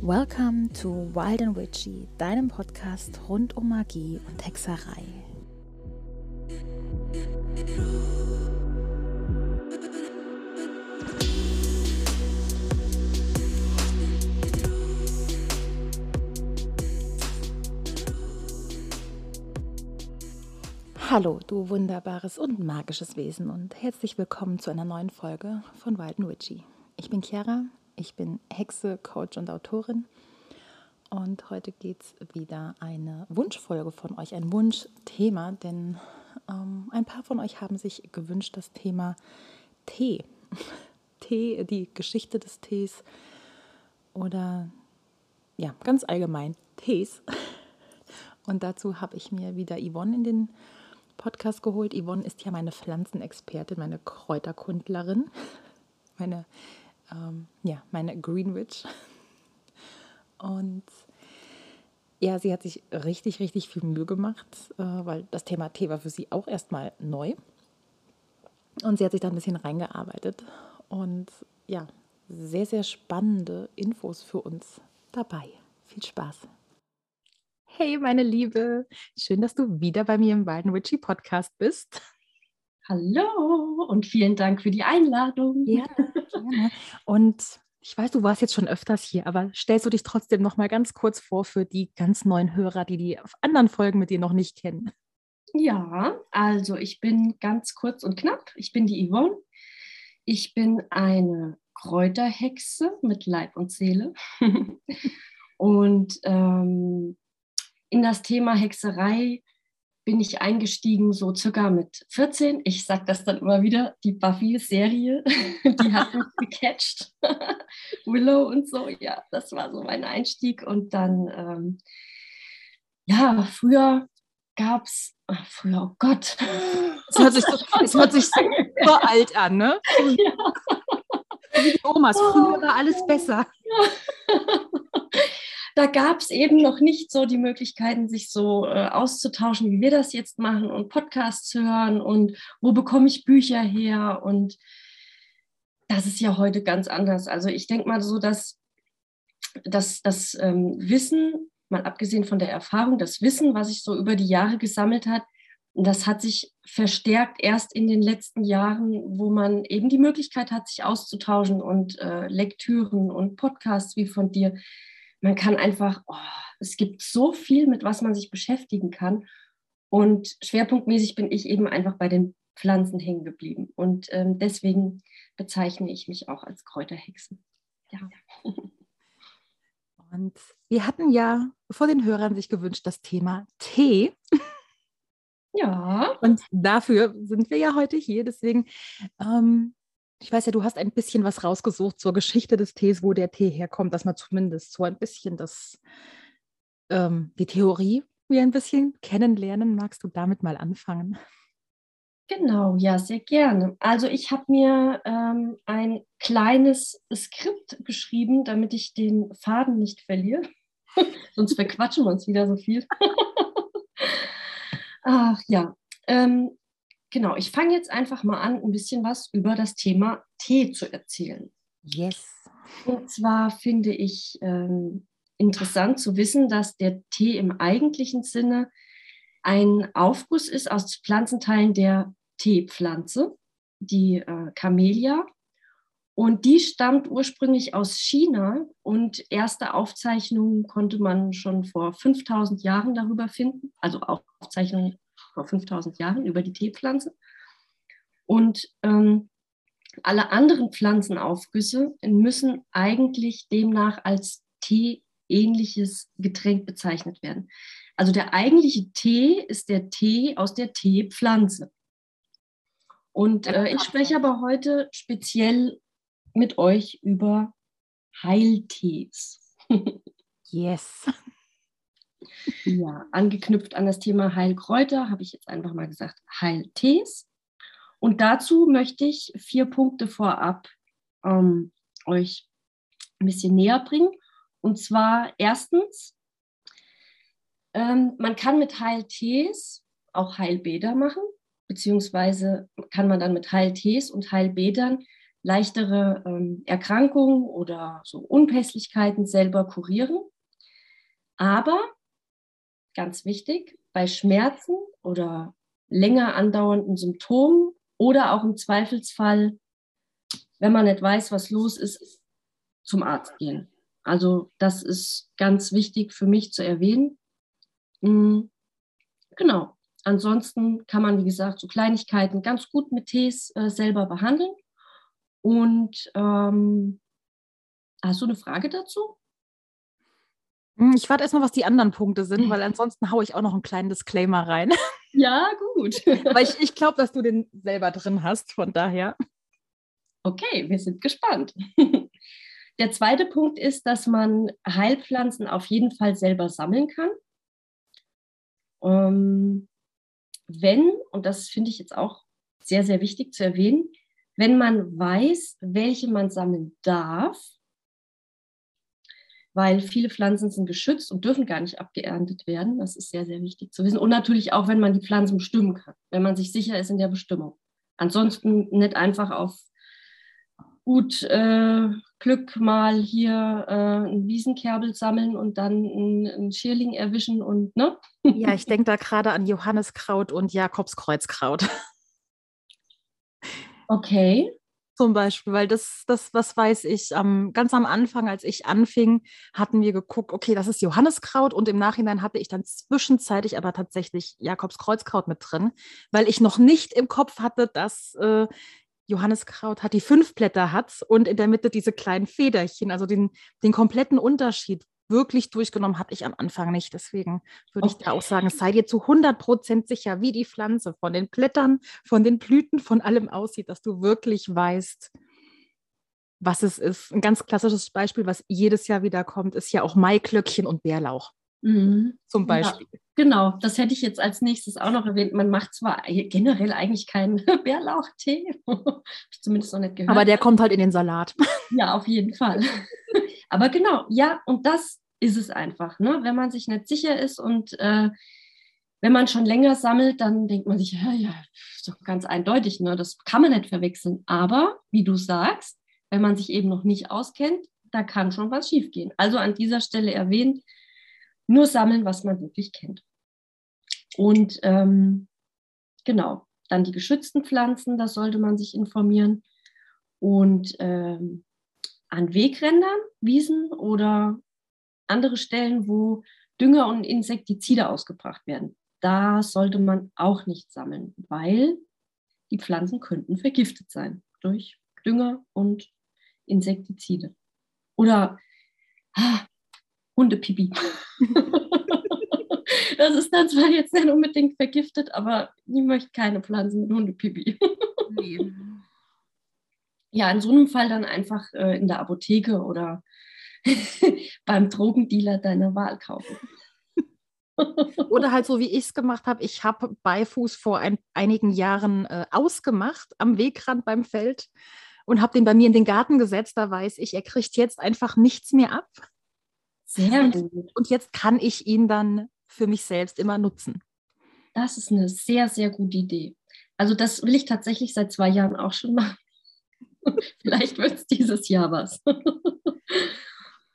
Welcome to Wild and Witchy, deinem Podcast rund um Magie und Hexerei. Hallo, du wunderbares und magisches Wesen und herzlich willkommen zu einer neuen Folge von Wild Witchy. Ich bin Chiara, ich bin Hexe, Coach und Autorin. Und heute geht es wieder eine Wunschfolge von euch, ein Wunschthema, denn ähm, ein paar von euch haben sich gewünscht, das Thema Tee. Tee, die Geschichte des Tees oder ja, ganz allgemein Tees. Und dazu habe ich mir wieder Yvonne in den Podcast geholt. Yvonne ist ja meine Pflanzenexpertin, meine Kräuterkundlerin, meine ähm, ja, meine Greenwich. Und ja, sie hat sich richtig, richtig viel Mühe gemacht, äh, weil das Thema Tee war für sie auch erstmal neu. Und sie hat sich da ein bisschen reingearbeitet. Und ja, sehr, sehr spannende Infos für uns dabei. Viel Spaß. Hey, meine Liebe, schön, dass du wieder bei mir im Walden Witchy Podcast bist. Hallo und vielen Dank für die Einladung. Ja, gerne. Und ich weiß, du warst jetzt schon öfters hier, aber stellst du dich trotzdem noch mal ganz kurz vor für die ganz neuen Hörer, die die anderen Folgen mit dir noch nicht kennen? Ja, also ich bin ganz kurz und knapp. Ich bin die Yvonne. Ich bin eine Kräuterhexe mit Leib und Seele. und ähm, in das Thema Hexerei bin ich eingestiegen, so circa mit 14. Ich sage das dann immer wieder, die Buffy-Serie, die hat mich gecatcht. Willow und so, ja, das war so mein Einstieg. Und dann, ähm, ja, früher gab es, früher, oh Gott. Es hört sich so, es hört sich so alt an, ne? Ja. Wie die Omas, früher war alles besser. Ja da gab es eben noch nicht so die Möglichkeiten, sich so äh, auszutauschen, wie wir das jetzt machen und Podcasts hören und wo bekomme ich Bücher her und das ist ja heute ganz anders. Also ich denke mal so, dass, dass das ähm, Wissen, mal abgesehen von der Erfahrung, das Wissen, was sich so über die Jahre gesammelt hat, das hat sich verstärkt erst in den letzten Jahren, wo man eben die Möglichkeit hat, sich auszutauschen und äh, Lektüren und Podcasts wie von dir man kann einfach, oh, es gibt so viel, mit was man sich beschäftigen kann. Und schwerpunktmäßig bin ich eben einfach bei den Pflanzen hängen geblieben. Und ähm, deswegen bezeichne ich mich auch als Kräuterhexe. Ja. Und wir hatten ja vor den Hörern sich gewünscht das Thema Tee. Ja. Und dafür sind wir ja heute hier. Deswegen ähm, ich weiß ja, du hast ein bisschen was rausgesucht zur Geschichte des Tees, wo der Tee herkommt, dass man zumindest so ein bisschen das, ähm, die Theorie wir ein bisschen kennenlernen. Magst du damit mal anfangen? Genau, ja, sehr gerne. Also ich habe mir ähm, ein kleines Skript geschrieben, damit ich den Faden nicht verliere. Sonst verquatschen wir uns wieder so viel. Ach ja, ähm, genau, ich fange jetzt einfach mal an, ein bisschen was über das Thema Tee zu erzählen. Yes. Und zwar finde ich ähm, interessant zu wissen, dass der Tee im eigentlichen Sinne ein Aufguss ist aus Pflanzenteilen der Teepflanze, die äh, Camellia. Und die stammt ursprünglich aus China und erste Aufzeichnungen konnte man schon vor 5000 Jahren darüber finden, also Aufzeichnungen vor 5000 Jahren über die Teepflanze. Und ähm, alle anderen Pflanzenaufgüsse müssen eigentlich demnach als Tee-ähnliches Getränk bezeichnet werden. Also der eigentliche Tee ist der Tee aus der Teepflanze. Und äh, ich spreche aber heute speziell mit euch über Heiltees. yes. Ja, angeknüpft an das Thema Heilkräuter habe ich jetzt einfach mal gesagt Heiltees. Und dazu möchte ich vier Punkte vorab ähm, euch ein bisschen näher bringen. Und zwar erstens, ähm, man kann mit Heiltees auch Heilbäder machen, beziehungsweise kann man dann mit Heiltees und Heilbädern leichtere ähm, Erkrankungen oder so Unpässlichkeiten selber kurieren. Aber ganz wichtig, bei Schmerzen oder länger andauernden Symptomen oder auch im Zweifelsfall, wenn man nicht weiß, was los ist, zum Arzt gehen. Also das ist ganz wichtig für mich zu erwähnen. Mhm. Genau. Ansonsten kann man, wie gesagt, so Kleinigkeiten ganz gut mit Tees äh, selber behandeln. Und ähm, hast du eine Frage dazu? Hm, ich warte erstmal, was die anderen Punkte sind, weil ansonsten haue ich auch noch einen kleinen Disclaimer rein. Ja, gut. weil ich, ich glaube, dass du den selber drin hast, von daher. Okay, wir sind gespannt. Der zweite Punkt ist, dass man Heilpflanzen auf jeden Fall selber sammeln kann. Ähm, wenn, und das finde ich jetzt auch sehr, sehr wichtig zu erwähnen, wenn man weiß, welche man sammeln darf, weil viele Pflanzen sind geschützt und dürfen gar nicht abgeerntet werden. Das ist sehr, sehr wichtig zu wissen. Und natürlich auch, wenn man die Pflanzen bestimmen kann, wenn man sich sicher ist in der Bestimmung. Ansonsten nicht einfach auf gut äh, Glück mal hier äh, einen Wiesenkerbel sammeln und dann einen, einen Schierling erwischen und ne? Ja, ich denke da gerade an Johanniskraut und Jakobskreuzkraut. Okay zum Beispiel, weil das, das, was weiß ich, ähm, ganz am Anfang, als ich anfing, hatten wir geguckt, okay, das ist Johanniskraut und im Nachhinein hatte ich dann zwischenzeitlich aber tatsächlich Jakobskreuzkraut mit drin, weil ich noch nicht im Kopf hatte, dass äh, Johanniskraut hat die fünf Blätter hat und in der Mitte diese kleinen Federchen, also den, den kompletten Unterschied wirklich durchgenommen hatte ich am Anfang nicht. Deswegen würde okay. ich da auch sagen, sei dir zu 100 Prozent sicher, wie die Pflanze von den Blättern, von den Blüten, von allem aussieht, dass du wirklich weißt, was es ist. Ein ganz klassisches Beispiel, was jedes Jahr wieder kommt, ist ja auch Maiklöckchen und Bärlauch. Mhm. Zum Beispiel. Ja, genau, das hätte ich jetzt als nächstes auch noch erwähnt. Man macht zwar generell eigentlich keinen Bärlauchtee, zumindest noch nicht gehört. Aber der kommt halt in den Salat. Ja, auf jeden Fall. Aber genau, ja, und das ist es einfach. Ne? Wenn man sich nicht sicher ist und äh, wenn man schon länger sammelt, dann denkt man sich, ja, ja, ist ganz eindeutig, ne? das kann man nicht verwechseln. Aber wie du sagst, wenn man sich eben noch nicht auskennt, da kann schon was schiefgehen. Also an dieser Stelle erwähnt, nur sammeln, was man wirklich kennt. Und ähm, genau, dann die geschützten Pflanzen, da sollte man sich informieren. Und ähm, an Wegrändern, Wiesen oder andere Stellen, wo Dünger und Insektizide ausgebracht werden. Da sollte man auch nicht sammeln, weil die Pflanzen könnten vergiftet sein durch Dünger und Insektizide. Oder ah, Hundepipi. das ist dann zwar jetzt nicht unbedingt vergiftet, aber ich möchte keine Pflanzen mit Hundepipi. nee ja, in so einem Fall dann einfach äh, in der Apotheke oder beim Drogendealer deiner Wahl kaufen. Oder halt so, wie ich es gemacht habe. Ich habe Beifuß vor ein, einigen Jahren äh, ausgemacht am Wegrand beim Feld und habe den bei mir in den Garten gesetzt. Da weiß ich, er kriegt jetzt einfach nichts mehr ab. Sehr gut. Und jetzt kann ich ihn dann für mich selbst immer nutzen. Das ist eine sehr, sehr gute Idee. Also das will ich tatsächlich seit zwei Jahren auch schon machen. Vielleicht wird es dieses Jahr was.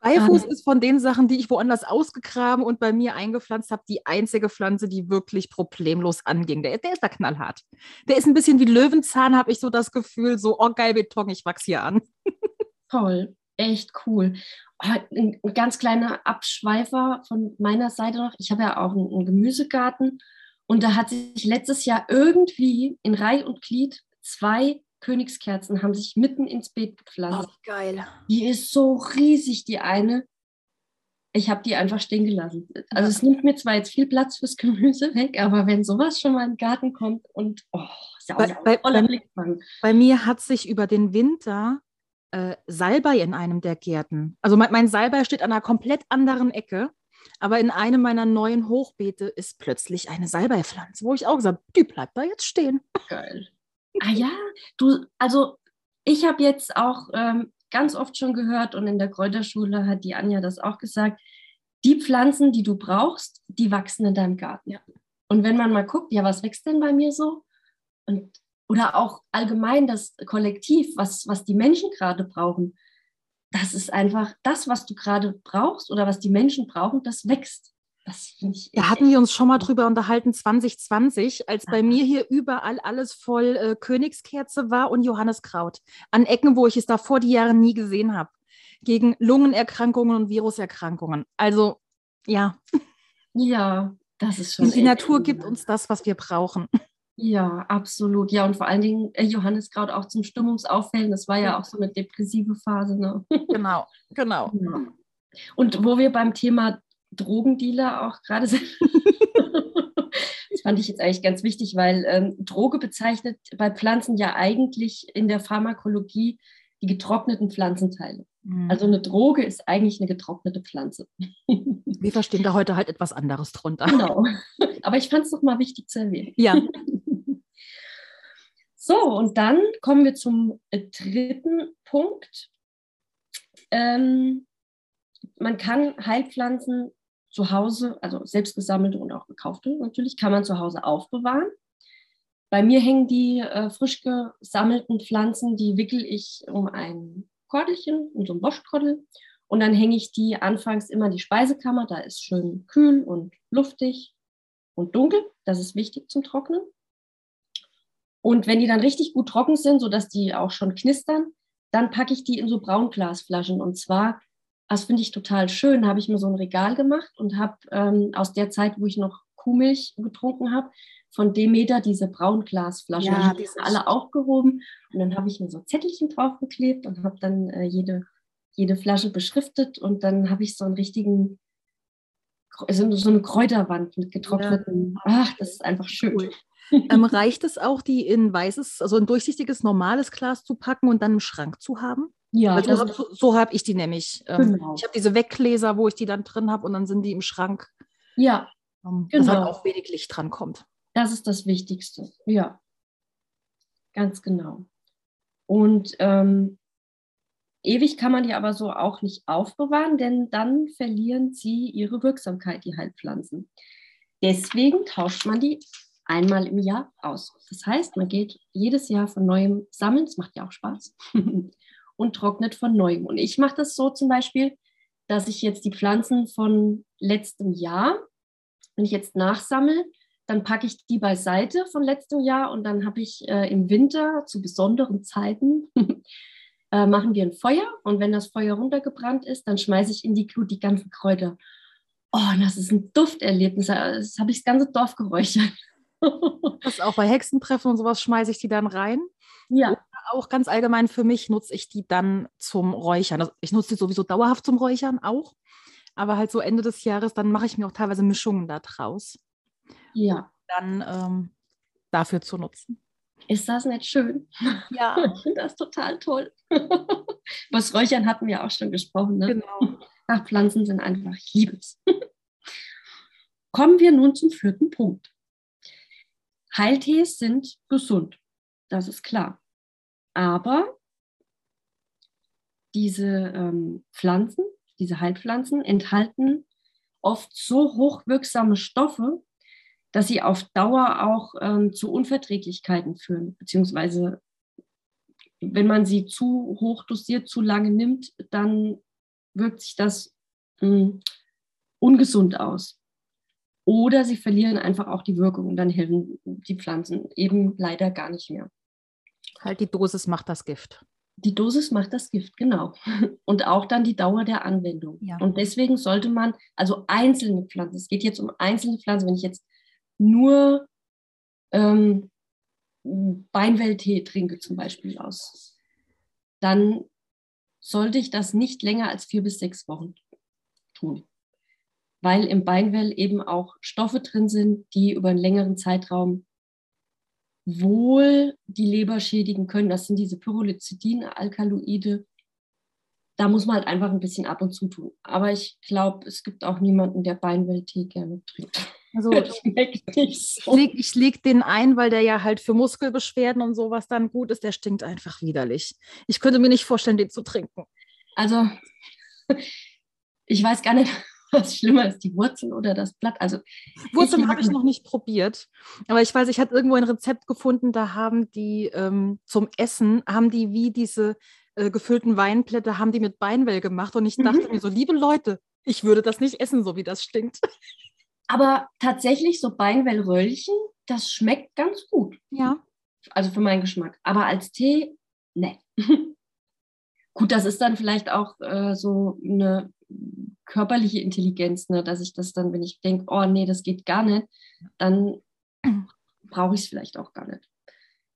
Beifuß ist von den Sachen, die ich woanders ausgegraben und bei mir eingepflanzt habe, die einzige Pflanze, die wirklich problemlos anging. Der, der ist da knallhart. Der ist ein bisschen wie Löwenzahn, habe ich so das Gefühl, so, oh geil, Beton, ich wachse hier an. Toll, echt cool. Oh, ein, ein, ganz kleiner Abschweifer von meiner Seite noch. Ich habe ja auch einen, einen Gemüsegarten und da hat sich letztes Jahr irgendwie in Reih und Glied zwei Königskerzen haben sich mitten ins Beet gepflanzt. Oh, geil. Die ist so riesig, die eine. Ich habe die einfach stehen gelassen. Also es nimmt mir zwar jetzt viel Platz fürs Gemüse weg, aber wenn sowas schon mal in den Garten kommt und oh, ja bei, bei, bei, bei, mir hat sich über den Winter äh, Salbei in einem der Gärten. Also mein, mein Salbei steht an einer komplett anderen Ecke. Aber in einem meiner neuen Hochbeete ist plötzlich eine Salbeipflanze, wo ich auch gesagt die bleibt da jetzt stehen. Geil. Ah ja, du, also ich habe jetzt auch ähm, ganz oft schon gehört und in der Kräuterschule hat die Anja das auch gesagt, die Pflanzen, die du brauchst, die wachsen in deinem Garten. Ja. Und wenn man mal guckt, ja, was wächst denn bei mir so? Und, oder auch allgemein das Kollektiv, was, was die Menschen gerade brauchen. Das ist einfach das, was du gerade brauchst oder was die Menschen brauchen, das wächst. Das ich. Ja, hatten wir uns schon mal drüber unterhalten, 2020, als bei mir hier überall alles voll äh, Königskerze war und Johanneskraut. An Ecken, wo ich es davor die Jahre nie gesehen habe. Gegen Lungenerkrankungen und Viruserkrankungen. Also, ja. Ja, das ist schon. Die, die Natur gibt uns das, was wir brauchen. Ja, absolut. Ja, und vor allen Dingen äh, Johanneskraut auch zum Stimmungsaufhellen. Das war ja auch so eine depressive Phase. Ne? Genau, genau. Ja. Und wo wir beim Thema Drogendealer auch gerade sind. das fand ich jetzt eigentlich ganz wichtig, weil ähm, Droge bezeichnet bei Pflanzen ja eigentlich in der Pharmakologie die getrockneten Pflanzenteile. Mhm. Also eine Droge ist eigentlich eine getrocknete Pflanze. Wir verstehen da heute halt etwas anderes drunter. Genau. Aber ich fand es doch mal wichtig zu erwähnen. Ja. So, und dann kommen wir zum äh, dritten Punkt. Ähm, man kann Heilpflanzen zu Hause, also selbst gesammelte und auch gekaufte natürlich, kann man zu Hause aufbewahren. Bei mir hängen die äh, frisch gesammelten Pflanzen, die wickel ich um ein Kordelchen, um so ein Waschkordel. Und dann hänge ich die anfangs immer in die Speisekammer. Da ist schön kühl und luftig und dunkel. Das ist wichtig zum Trocknen. Und wenn die dann richtig gut trocken sind, sodass die auch schon knistern, dann packe ich die in so Braunglasflaschen. Und zwar das finde ich total schön. habe ich mir so ein Regal gemacht und habe ähm, aus der Zeit, wo ich noch Kuhmilch getrunken habe, von Demeter diese Braunglasflaschen. Ja, die sind alle aufgehoben. Und dann habe ich mir so Zettelchen draufgeklebt und habe dann äh, jede, jede Flasche beschriftet. Und dann habe ich so einen richtigen, so, so eine Kräuterwand mit getrockneten. Ja. Ach, das ist einfach schön. Cool. ähm, reicht es auch, die in weißes, also ein durchsichtiges, normales Glas zu packen und dann im Schrank zu haben? Ja, also so, so habe ich die nämlich. Ähm, genau. Ich habe diese Weggläser, wo ich die dann drin habe und dann sind die im Schrank. Ja, ähm, genau. Dass halt auch wenig Licht dran kommt. Das ist das Wichtigste. Ja, ganz genau. Und ähm, ewig kann man die aber so auch nicht aufbewahren, denn dann verlieren sie ihre Wirksamkeit, die Heilpflanzen. Deswegen tauscht man die einmal im Jahr aus. Das heißt, man geht jedes Jahr von neuem sammeln. Es macht ja auch Spaß. und trocknet von neuem. Und ich mache das so zum Beispiel, dass ich jetzt die Pflanzen von letztem Jahr, wenn ich jetzt nachsammle, dann packe ich die beiseite von letztem Jahr und dann habe ich äh, im Winter zu besonderen Zeiten äh, machen wir ein Feuer und wenn das Feuer runtergebrannt ist, dann schmeiße ich in die Glut die ganzen Kräuter. Oh, das ist ein Dufterlebnis. Das habe ich das ganze Dorf geräuchert. Das auch bei Hexentreffen und sowas schmeiße ich die dann rein. Ja. Auch ganz allgemein für mich nutze ich die dann zum Räuchern. Also ich nutze die sowieso dauerhaft zum Räuchern auch. Aber halt so Ende des Jahres, dann mache ich mir auch teilweise Mischungen da draus. Ja. Dann ähm, dafür zu nutzen. Ist das nicht schön? Ja. Ich finde das total toll. Was Räuchern hatten wir auch schon gesprochen. Ne? Genau. Ach, Pflanzen sind einfach, ich liebe es. Kommen wir nun zum vierten Punkt. Heiltees sind gesund, das ist klar. Aber diese ähm, Pflanzen, diese Heilpflanzen enthalten oft so hochwirksame Stoffe, dass sie auf Dauer auch ähm, zu Unverträglichkeiten führen, beziehungsweise wenn man sie zu hoch dosiert, zu lange nimmt, dann wirkt sich das mh, hm, ungesund aus. Oder sie verlieren einfach auch die Wirkung und dann helfen die Pflanzen eben leider gar nicht mehr. Halt die Dosis macht das Gift. Die Dosis macht das Gift, genau. Und auch dann die Dauer der Anwendung. Ja. Und deswegen sollte man, also einzelne Pflanzen, es geht jetzt um einzelne Pflanzen, wenn ich jetzt nur ähm, Beinwelltee trinke zum Beispiel aus, dann sollte ich das nicht länger als vier bis sechs Wochen tun weil im Beinwell eben auch Stoffe drin sind, die über einen längeren Zeitraum wohl die Leber schädigen können. Das sind diese Pyrrolizidin-Alkaloide. Da muss man halt einfach ein bisschen ab und zu tun. Aber ich glaube, es gibt auch niemanden, der Beinwell-Tee gerne trinkt. Also schmeckt nicht so. Ich lege leg den ein, weil der ja halt für Muskelbeschwerden und sowas dann gut ist. Der stinkt einfach widerlich. Ich könnte mir nicht vorstellen, den zu trinken. Also ich weiß gar nicht, was schlimmer ist, die Wurzel oder das Blatt. Also Wurzeln habe ich noch nicht probiert, aber ich weiß, ich hatte irgendwo ein Rezept gefunden, da haben die ähm, zum Essen, haben die wie diese äh, gefüllten Weinblätter, haben die mit Beinwell gemacht und ich mhm. dachte mir so, liebe Leute, ich würde das nicht essen, so wie das stinkt. Aber tatsächlich so Beinwellröllchen, das schmeckt ganz gut. Ja. Also für meinen Geschmack. Aber als Tee, ne. gut, das ist dann vielleicht auch äh, so eine körperliche Intelligenz, ne, dass ich das dann, wenn ich denke, oh nee, das geht gar nicht, dann brauche ich es vielleicht auch gar nicht.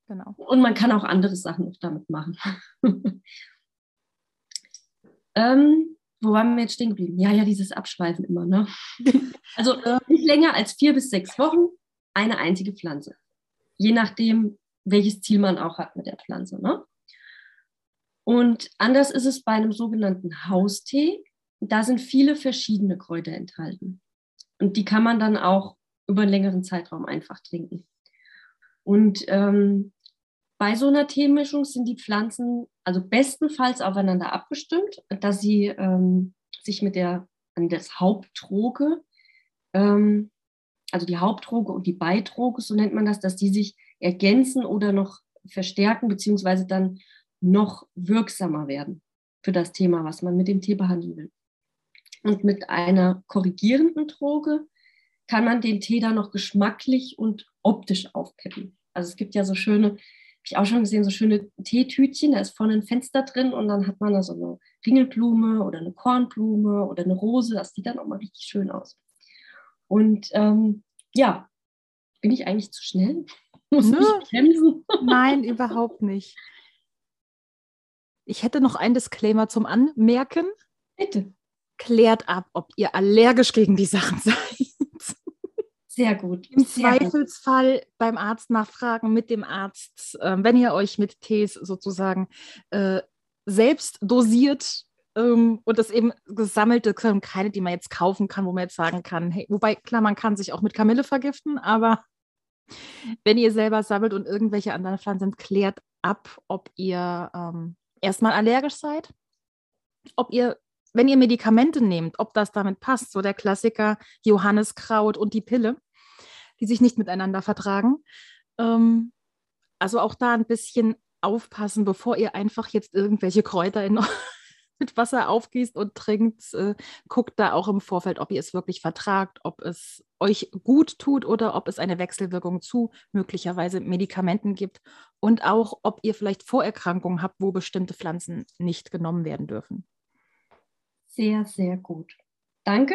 Genau. Und man kann auch andere Sachen noch damit machen. ähm, wo waren wir jetzt stehen geblieben? Ja, ja, dieses Abschweifen immer, ne? also nicht länger als vier bis sechs Wochen eine einzige Pflanze. Je nachdem, welches Ziel man auch hat mit der Pflanze, ne? Und anders ist es bei einem sogenannten Haustee da sind viele verschiedene Kräuter enthalten. Und die kann man dann auch über einen längeren Zeitraum einfach trinken. Und ähm, bei so einer Teemischung sind die Pflanzen also bestenfalls aufeinander abgestimmt, dass sie ähm, sich mit der an das Hauptdroge, ähm, also die Hauptdroge und die Beidroge, so nennt man das, dass die sich ergänzen oder noch verstärken, beziehungsweise dann noch wirksamer werden für das Thema, was man mit dem Tee behandeln will. Und mit einer korrigierenden Droge kann man den Tee dann noch geschmacklich und optisch aufpeppen. Also es gibt ja so schöne, habe ich auch schon gesehen, so schöne Teetütchen, da ist vorne ein Fenster drin und dann hat man da so eine Ringelblume oder eine Kornblume oder eine Rose, das sieht dann auch mal richtig schön aus. Und ähm, ja, bin ich eigentlich zu schnell? Muss Nö. ich bremsen? Nein, überhaupt nicht. Ich hätte noch ein Disclaimer zum Anmerken. Bitte klärt ab, ob ihr allergisch gegen die Sachen seid. Sehr gut. Im Sehr Zweifelsfall gut. beim Arzt nachfragen, mit dem Arzt, äh, wenn ihr euch mit Tees sozusagen äh, selbst dosiert ähm, und das eben gesammelte, keine, die man jetzt kaufen kann, wo man jetzt sagen kann, hey, wobei klar, man kann sich auch mit Kamille vergiften, aber wenn ihr selber sammelt und irgendwelche anderen Pflanzen, klärt ab, ob ihr ähm, erstmal allergisch seid, ob ihr wenn ihr Medikamente nehmt, ob das damit passt, so der Klassiker Johanniskraut und die Pille, die sich nicht miteinander vertragen. Ähm, also auch da ein bisschen aufpassen, bevor ihr einfach jetzt irgendwelche Kräuter in, mit Wasser aufgießt und trinkt. Äh, guckt da auch im Vorfeld, ob ihr es wirklich vertragt, ob es euch gut tut oder ob es eine Wechselwirkung zu möglicherweise Medikamenten gibt und auch, ob ihr vielleicht Vorerkrankungen habt, wo bestimmte Pflanzen nicht genommen werden dürfen sehr, sehr gut. Danke.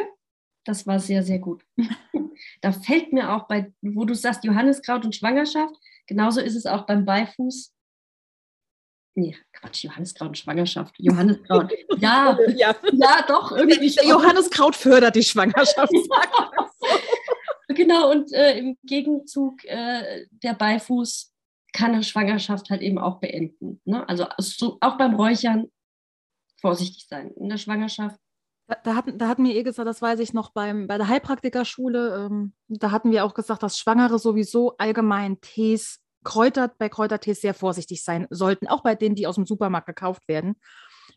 Das war sehr, sehr gut. da fällt mir auch bei, wo du sagst, Johanniskraut und Schwangerschaft, genauso ist es auch beim Beifuß. Nee, Quatsch, Johanniskraut und Schwangerschaft. Johanniskraut. Ja, ja, ja doch. Irgendwie Johanniskraut fördert die Schwangerschaft. genau, und äh, im Gegenzug äh, der Beifuß kann eine Schwangerschaft halt eben auch beenden. Ne? Also so, auch beim Räuchern vorsichtig sein in der Schwangerschaft. Da, da, hatten, da hatten wir eh gesagt, das weiß ich noch beim, bei der Heilpraktikerschule, ähm, da hatten wir auch gesagt, dass Schwangere sowieso allgemein Tees, Kräuter, bei Kräutertees sehr vorsichtig sein sollten, auch bei denen, die aus dem Supermarkt gekauft werden,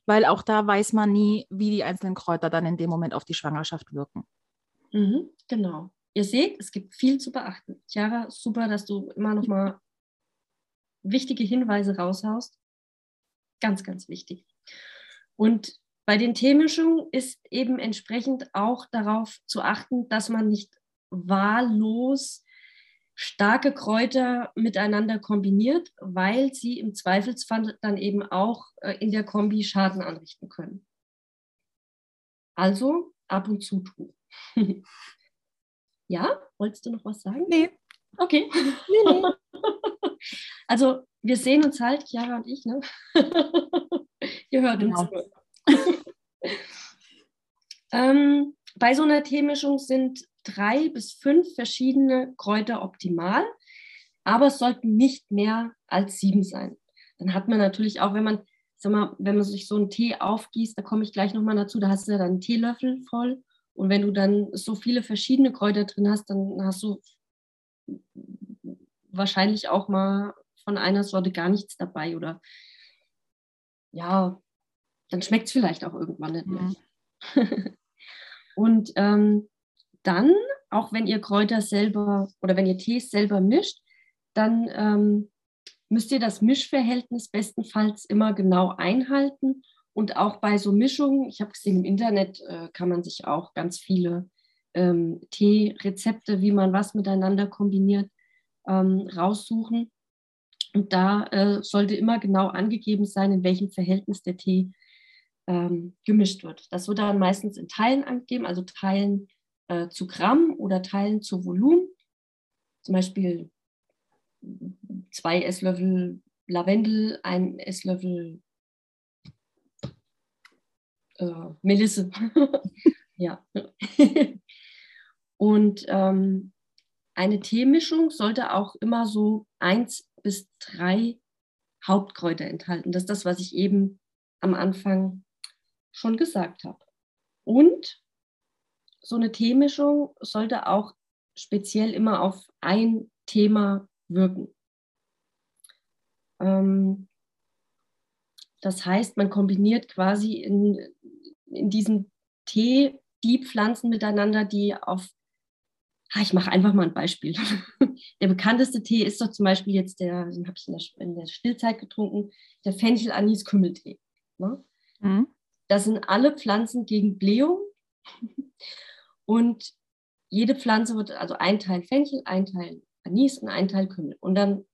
weil auch da weiß man nie, wie die einzelnen Kräuter dann in dem Moment auf die Schwangerschaft wirken. Mhm, genau. Ihr seht, es gibt viel zu beachten. Chiara, super, dass du immer noch mal wichtige Hinweise raushaust. Ganz, ganz wichtig. Und bei den Teemischungen ist eben entsprechend auch darauf zu achten, dass man nicht wahllos starke Kräuter miteinander kombiniert, weil sie im Zweifelsfall dann eben auch äh, in der Kombi Schaden anrichten können. Also ab und zu tun. ja, wolltest du noch was sagen? Nee. Okay. Nee, nee. Also wir sehen uns halt, Chiara und ich, ne? Ihr hört genau. uns. ähm, bei so einer Teemischung sind drei bis fünf verschiedene Kräuter optimal, aber es sollten nicht mehr als sieben sein. Dann hat man natürlich auch, wenn man, sag mal, wenn man sich so einen Tee aufgießt, da komme ich gleich nochmal dazu, da hast du ja dann einen Teelöffel voll. Und wenn du dann so viele verschiedene Kräuter drin hast, dann hast du wahrscheinlich auch mal von einer Sorte gar nichts dabei oder ja, dann schmeckt es vielleicht auch irgendwann nicht mehr. Mhm. Und ähm, dann, auch wenn ihr Kräuter selber oder wenn ihr Tees selber mischt, dann ähm, müsst ihr das Mischverhältnis bestenfalls immer genau einhalten. Und auch bei so Mischungen, ich habe gesehen, im Internet äh, kann man sich auch ganz viele ähm, Teerezepte, wie man was miteinander kombiniert, ähm, raussuchen. Und da äh, sollte immer genau angegeben sein, in welchem Verhältnis der Tee ähm, gemischt wird. Das wird dann meistens in Teilen angegeben, also Teilen äh, zu Gramm oder Teilen zu Volumen. Zum Beispiel zwei Esslöffel Lavendel, ein Esslöffel äh, Melisse. ja. Und ähm, eine Teemischung sollte auch immer so eins bis drei Hauptkräuter enthalten. Das ist das, was ich eben am Anfang schon gesagt habe. Und so eine Teemischung sollte auch speziell immer auf ein Thema wirken. Ähm, das heißt, man kombiniert quasi in, in diesem Tee die Pflanzen miteinander, die auf, ah, ich mache einfach mal ein Beispiel. Der bekannteste Tee ist doch zum Beispiel jetzt der, den habe ich in der, in der, Stillzeit getrunken, der Fenchel-Anis-Kümmeltee. Ne? Mhm. Das sind alle Pflanzen gegen Blähung. Und jede Pflanze wird, also ein Teil Fenchel, ein Teil Anis und ein Teil Kümmel. Und dann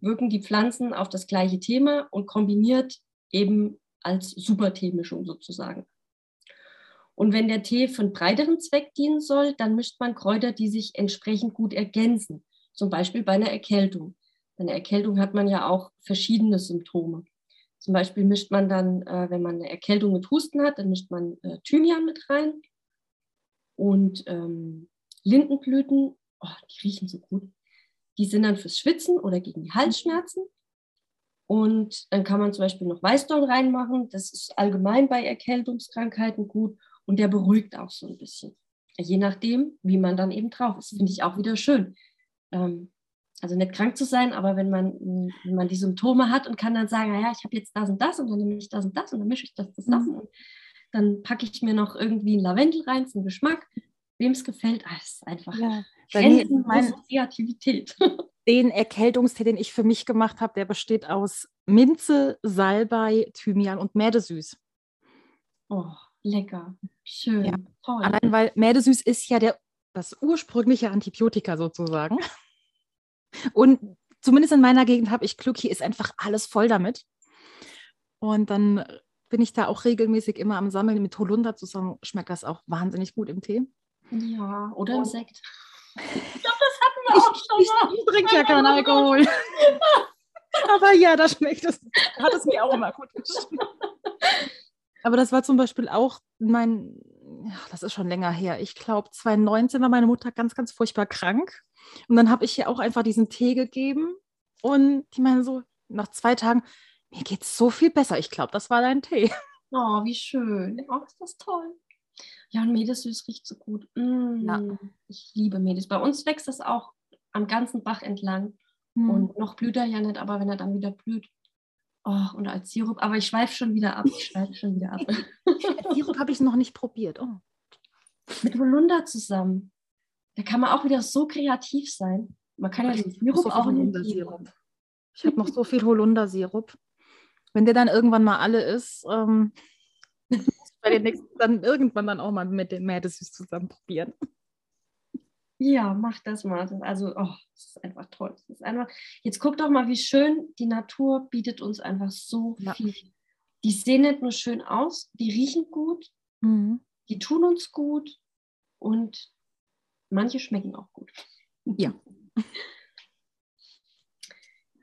wirken die Pflanzen auf das gleiche Thema und kombiniert eben als Superteemischung sozusagen. Und wenn der Tee für einen breiteren Zweck dienen soll, dann mischt man Kräuter, die sich entsprechend gut ergänzen. Zum Beispiel bei einer Erkältung. Bei einer Erkältung hat man ja auch verschiedene Symptome. Zum Beispiel mischt man dann, äh, wenn man eine Erkältung mit Husten hat, dann mischt man äh, Thymian mit rein und ähm, Lindenblüten. Oh, die riechen so gut. Die sind dann fürs Schwitzen oder gegen die Halsschmerzen. Und dann kann man zum Beispiel noch Weißdorn reinmachen. Das ist allgemein bei Erkältungskrankheiten gut und der beruhigt auch so ein bisschen. Je nachdem, wie man dann eben drauf ist. Finde ich auch wieder schön. Ähm, also nicht krank zu sein, aber wenn man, wenn man die Symptome hat und kann dann sagen, naja, ich habe jetzt das und das und dann nehme ich das und das und dann mische ich das zusammen mhm. und dann packe ich mir noch irgendwie einen Lavendel rein zum Geschmack. Wem es gefällt, ah, ist einfach ja. meine Kreativität. Den Erkältungstee, den ich für mich gemacht habe, der besteht aus Minze, Salbei, Thymian und Mädesüß. Oh, lecker. Schön. Ja. Toll. Allein weil Mädesüß ist ja der, das ursprüngliche Antibiotika sozusagen. Und zumindest in meiner Gegend habe ich Glück, hier ist einfach alles voll damit. Und dann bin ich da auch regelmäßig immer am Sammeln mit Holunder zusammen. Schmeckt das auch wahnsinnig gut im Tee. Ja, oder im Sekt. Ich glaube, das hatten wir auch schon ich, mal. Ich trinke ja keinen Alkohol. Aber ja, da schmeckt es. Hat es mir auch immer gut geschmeckt. Aber das war zum Beispiel auch mein, ja, das ist schon länger her. Ich glaube, 2019 war meine Mutter ganz, ganz furchtbar krank. Und dann habe ich ihr auch einfach diesen Tee gegeben. Und die meinen so, nach zwei Tagen, mir geht es so viel besser. Ich glaube, das war dein Tee. Oh, wie schön. Oh, ist das toll. Ja, und Medesüß riecht so gut. Mm, ja. Ich liebe Medis. Bei uns wächst das auch am ganzen Bach entlang. Mm. Und noch blüht er ja nicht, aber wenn er dann wieder blüht. Oh, und als Sirup. Aber ich schweife schon wieder ab. Ich schweife schon wieder ab. Sirup habe ich noch nicht probiert. Oh. Mit Holunder zusammen. Da kann man auch wieder so kreativ sein. Man kann ja den Sirup so auch in den Sirup. Ich habe noch so viel Holundersirup. Wenn der dann irgendwann mal alle ist, ähm, bei den nächsten dann irgendwann dann auch mal mit dem Mädesüß zusammen probieren. Ja, mach das mal. Also, oh, das ist einfach toll. Das ist einfach, jetzt guck doch mal, wie schön die Natur bietet uns einfach so ja. viel. Die sehen nicht nur schön aus, die riechen gut, mhm. die tun uns gut und manche schmecken auch gut. Ja.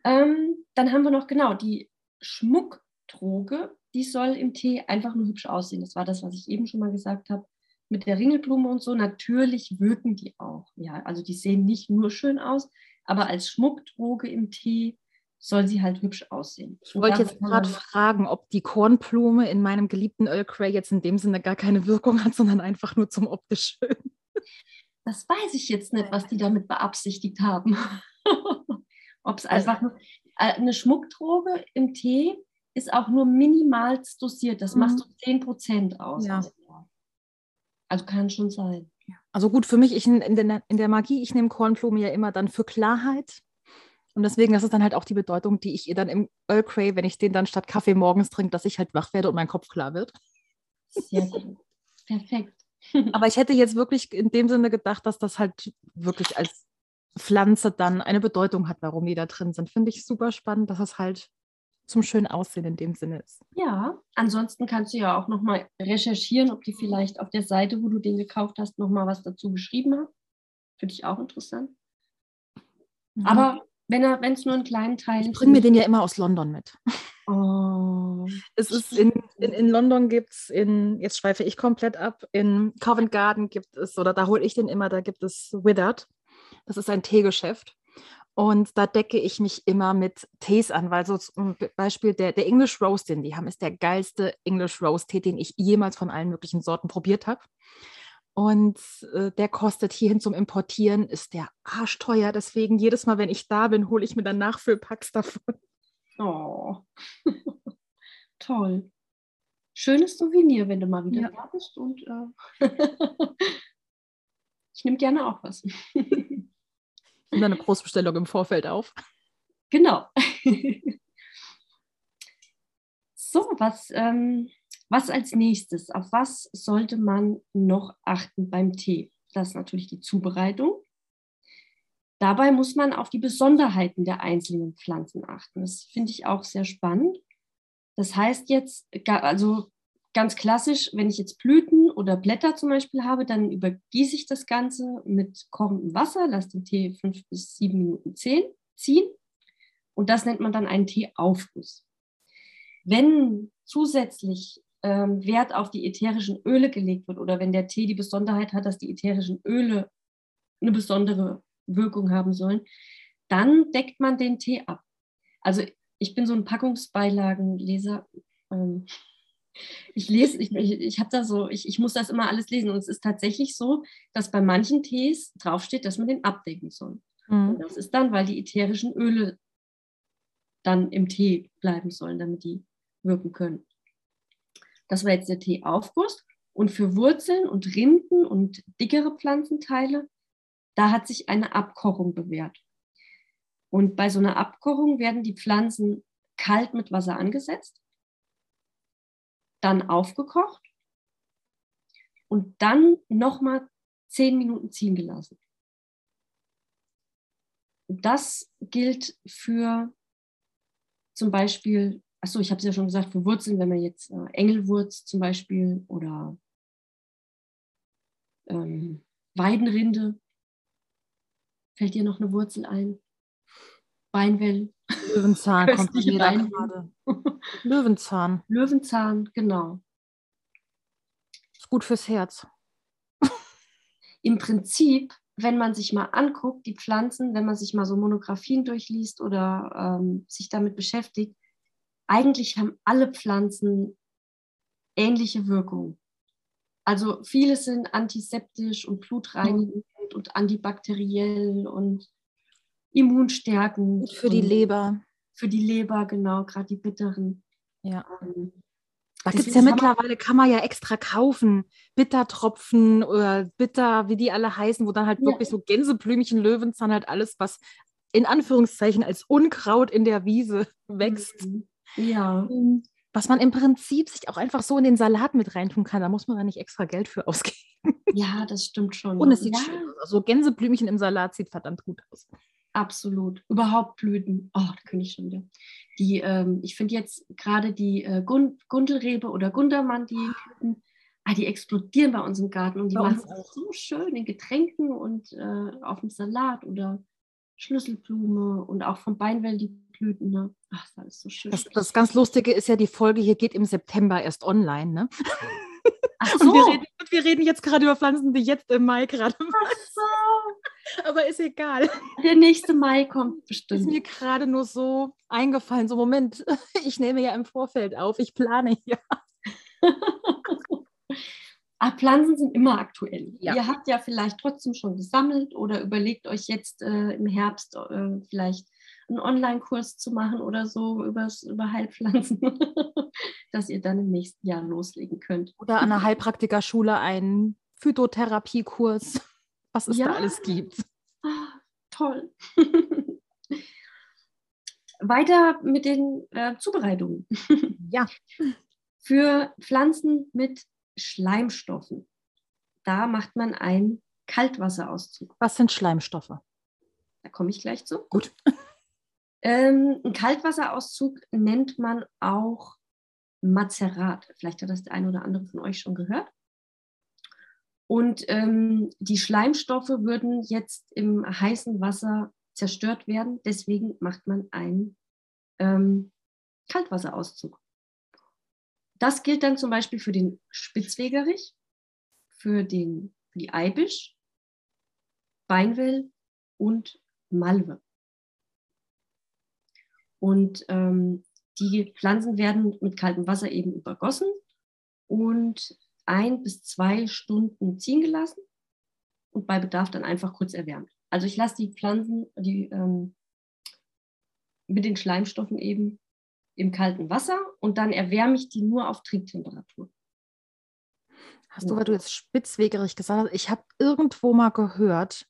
ähm, dann haben wir noch genau die Schmuckdroge die soll im Tee einfach nur hübsch aussehen. Das war das, was ich eben schon mal gesagt habe. Mit der Ringelblume und so, natürlich wirken die auch. Ja, also die sehen nicht nur schön aus, aber als Schmuckdroge im Tee soll sie halt hübsch aussehen. Ich wollte jetzt gerade fragen, ob die Kornblume in meinem geliebten Earl Grey jetzt in dem Sinne gar keine Wirkung hat, sondern einfach nur zum optisch schön. Das weiß ich jetzt nicht, was die damit beabsichtigt haben. ob es also, einfach nur äh, eine Schmuckdroge im Tee ist auch nur minimal dosiert. Das mhm. macht so 10 Prozent aus. Ja. Also kann schon sein. Also gut, für mich, ich, in, der, in der Magie, ich nehme Kornblume ja immer dann für Klarheit. Und deswegen, das ist dann halt auch die Bedeutung, die ich ihr dann im Earl Grey, wenn ich den dann statt Kaffee morgens trinke, dass ich halt wach werde und mein Kopf klar wird. Sehr gut. Perfekt. Aber ich hätte jetzt wirklich in dem Sinne gedacht, dass das halt wirklich als Pflanze dann eine Bedeutung hat, warum die da drin sind. Finde ich super spannend, dass es halt zum schönen Aussehen in dem Sinne ist. Ja, ansonsten kannst du ja auch nochmal recherchieren, ob die vielleicht auf der Seite, wo du den gekauft hast, nochmal was dazu geschrieben haben. Finde ich auch interessant. Mhm. Aber wenn er, wenn es nur einen kleinen Teil ist. Ich bringe mir den ja immer aus London mit. Oh, es ist in, in, in London gibt es, in, jetzt schweife ich komplett ab, in Covent Garden gibt es, oder da hole ich den immer, da gibt es Withered. Das ist ein Teegeschäft. Und da decke ich mich immer mit Tees an, weil so zum Beispiel der, der English Rose, den die haben, ist der geilste English Rose Tee, den ich jemals von allen möglichen Sorten probiert habe. Und äh, der kostet hierhin zum Importieren, ist der arschteuer. Deswegen jedes Mal, wenn ich da bin, hole ich mir dann Nachfüllpacks davon. Oh, toll. Schönes Souvenir, wenn du mal wieder ja. da bist. Und äh, ich nehme gerne auch was. Und eine Großbestellung im Vorfeld auf. Genau. so, was, ähm, was als nächstes? Auf was sollte man noch achten beim Tee? Das ist natürlich die Zubereitung. Dabei muss man auf die Besonderheiten der einzelnen Pflanzen achten. Das finde ich auch sehr spannend. Das heißt jetzt, also ganz klassisch, wenn ich jetzt Blüten oder Blätter zum Beispiel habe, dann übergieße ich das Ganze mit kochendem Wasser, lasse den Tee fünf bis sieben Minuten ziehen und das nennt man dann einen Teeaufguss. Wenn zusätzlich ähm, Wert auf die ätherischen Öle gelegt wird oder wenn der Tee die Besonderheit hat, dass die ätherischen Öle eine besondere Wirkung haben sollen, dann deckt man den Tee ab. Also ich bin so ein Packungsbeilagenleser. Ähm, ich lese, ich, ich, habe da so, ich, ich muss das immer alles lesen. Und es ist tatsächlich so, dass bei manchen Tees draufsteht, dass man den abdecken soll. Mhm. Und das ist dann, weil die ätherischen Öle dann im Tee bleiben sollen, damit die wirken können. Das war jetzt der Teeaufguss. Und für Wurzeln und Rinden und dickere Pflanzenteile da hat sich eine Abkochung bewährt. Und bei so einer Abkochung werden die Pflanzen kalt mit Wasser angesetzt, dann aufgekocht und dann nochmal zehn Minuten ziehen gelassen. Das gilt für zum Beispiel, achso, ich habe es ja schon gesagt, für Wurzeln, wenn man jetzt äh, Engelwurz zum Beispiel oder ähm, Weidenrinde Fällt dir noch eine Wurzel ein? Beinwell. Löwenzahn kommt mir gerade. Löwenzahn. Löwenzahn, genau. Ist gut fürs Herz. Im Prinzip, wenn man sich mal anguckt, die Pflanzen, wenn man sich mal so Monographien durchliest oder ähm, sich damit beschäftigt, eigentlich haben alle Pflanzen ähnliche Wirkungen. Also viele sind antiseptisch und blutreinigend und, und antibakteriell und immunstärkend. Gut für die Leber. Für die Leber, genau, gerade die bitteren. Ja. Ähm, da gibt es ja mittlerweile, kann man ja extra kaufen. Bittertropfen oder Bitter, wie die alle heißen, wo dann halt ja. wirklich so Gänseblümchen, Löwenzahn, halt alles, was in Anführungszeichen als Unkraut in der Wiese wächst. Mhm. Ja. Was man im Prinzip sich auch einfach so in den Salat mit reintun kann. Da muss man da nicht extra Geld für ausgeben. Ja, das stimmt schon. Und es sieht ja. schön aus. Also Gänseblümchen im Salat sieht verdammt gut aus. Absolut. Überhaupt Blüten. Oh, da könnte ich schon wieder. Die, ähm, ich finde jetzt gerade die äh, Gund Gundelrebe oder Gundermann, die Blüten, ah, die explodieren bei uns im Garten und die machen es so schön in Getränken und äh, auf dem Salat oder Schlüsselblume und auch vom Beinwell die Blüten. Ne? Ach, das ist so schön. Das, das ganz Lustige ist ja, die Folge hier geht im September erst online. Ne? Ach so. Und wir reden, wir reden jetzt gerade über Pflanzen, die jetzt im Mai gerade Ach so. Aber ist egal. Der nächste Mai kommt bestimmt. Ist mir gerade nur so eingefallen. So, Moment, ich nehme ja im Vorfeld auf, ich plane ja. Ah, Pflanzen sind immer aktuell. Ja. Ihr habt ja vielleicht trotzdem schon gesammelt oder überlegt euch jetzt äh, im Herbst äh, vielleicht einen Online-Kurs zu machen oder so übers, über Heilpflanzen, dass ihr dann im nächsten Jahr loslegen könnt. Oder an einer Heilpraktikerschule ein Phytotherapiekurs, was es Ja. da alles gibt. Ah, toll. Weiter mit den äh, Zubereitungen. Ja, Für Pflanzen mit Schleimstoffen. Da macht man einen Kaltwasserauszug. was sind Schleimstoffe? Da komme ich gleich zu. Gut. Ähm, einen Kaltwasserauszug nennt man auch Mazerat. Vielleicht hat das der eine oder andere von euch schon gehört. Und ähm, die Schleimstoffe würden jetzt im heißen Wasser zerstört werden. Deswegen macht man einen ähm, Kaltwasserauszug. Das gilt dann zum Beispiel für den Spitzwegerich, für, den, für die Eibisch, Beinwell und Malve. Und ähm, die Pflanzen werden mit kaltem Wasser eben übergossen und ein bis zwei Stunden ziehen gelassen und bei Bedarf dann einfach kurz erwärmt. Also ich lasse die Pflanzen die, ähm, mit den Schleimstoffen eben im kalten Wasser und dann erwärme ich die nur auf Trinktemperatur. Hast du, weil du jetzt Spitzwegerich gesagt hast, ich habe irgendwo mal gehört,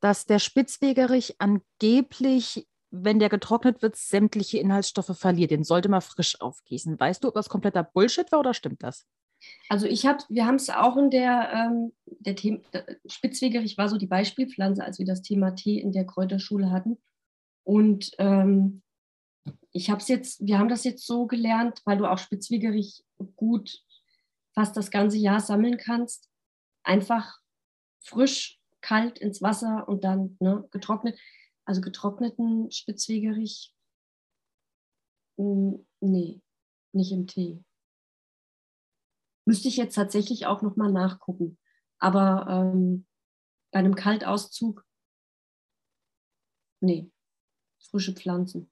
dass der Spitzwegerich angeblich, wenn der getrocknet wird, sämtliche Inhaltsstoffe verliert. Den sollte man frisch aufgießen. Weißt du, ob das kompletter Bullshit war oder stimmt das? Also ich habe, wir haben es auch in der, ähm, der Thema, der Spitzwegerich war so die Beispielpflanze, als wir das Thema Tee in der Kräuterschule hatten. Und ähm, ich habe es jetzt, wir haben das jetzt so gelernt, weil du auch Spitzwegerich gut fast das ganze Jahr sammeln kannst. Einfach frisch, kalt ins Wasser und dann ne, getrocknet. Also getrockneten Spitzwegerich, mm, nee, nicht im Tee. Müsste ich jetzt tatsächlich auch nochmal nachgucken. Aber ähm, bei einem Kaltauszug, nee, frische Pflanzen.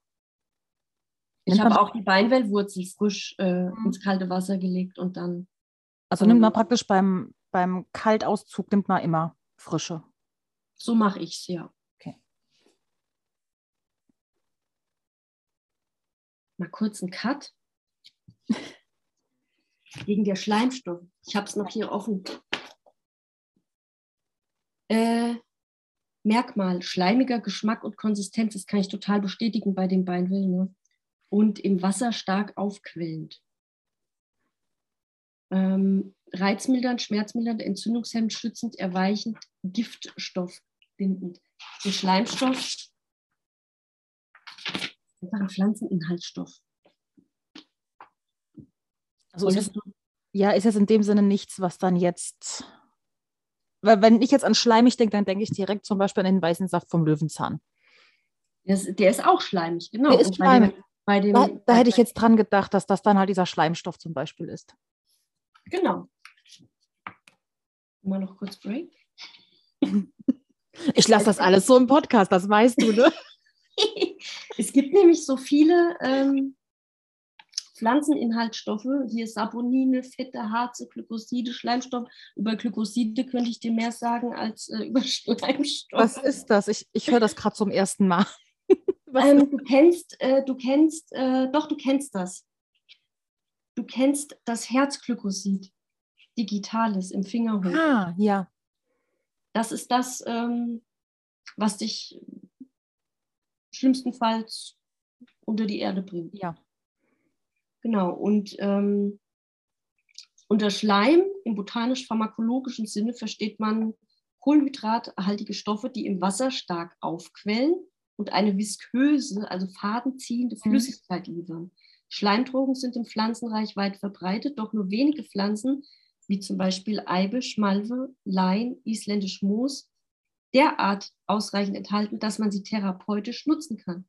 Ich man- habe auch die Beinwellwurzel frisch äh, Mhm. ins kalte Wasser gelegt und dann, Also nimmt man Ähm. praktisch beim, beim Kaltauszug nimmt man immer frische. so mache ich es, ja. Okay. Mal kurz einen Cut. Wegen der Schleimstoffe. Ich habe es noch hier offen. Äh, Merkmal, schleimiger Geschmack und Konsistenz, das kann ich total bestätigen bei dem Beinwill. Ne? Und im Wasser stark aufquellend. Ähm, reizmildernd, schmerzmildernd, entzündungshemmend, schützend, erweichend, giftstoffbindend. Der Schleimstoff einfach ein Pflanzeninhaltsstoff. Also ist es, ja, ist jetzt in dem Sinne nichts, was dann jetzt. Weil wenn ich jetzt an schleimig denke, dann denke ich direkt zum Beispiel an den weißen Saft vom Löwenzahn. Das, der ist auch schleimig, genau. Der ist Und bei dem- schleimig. Bei dem, Da, da hätte ich jetzt dran gedacht, dass das dann halt dieser Schleimstoff zum Beispiel ist. Genau. Mal noch kurz Break. Ich lasse das alles so im Podcast, das weißt du, ne? es gibt nämlich so viele ähm, Pflanzeninhaltsstoffe. Hier Saponine, Fette, Harze, Glykoside, Schleimstoff. Über Glykoside könnte ich dir mehr sagen als äh, über Schleimstoff. Was ist das? Ich, ich höre das gerade zum ersten Mal. Ähm, du kennst, äh, du kennst, äh, doch, du kennst das. Du kennst das Herzglykosid, Digitales im Fingerhut. ah, ja. Das ist das, ähm, was dich schlimmstenfalls unter die Erde bringt. Ja. Genau. Und ähm, unter Schleim im botanisch-pharmakologischen Sinne versteht man kohlenhydrathaltige Stoffe, die im Wasser stark aufquellen und eine visköse, also fadenziehende Flüssigkeit liefern. Schleimdrogen sind im Pflanzenreich weit verbreitet, doch nur wenige Pflanzen, wie zum Beispiel Eibisch, Malve, Lein, isländisch Moos, derart ausreichend enthalten, dass man sie therapeutisch nutzen kann.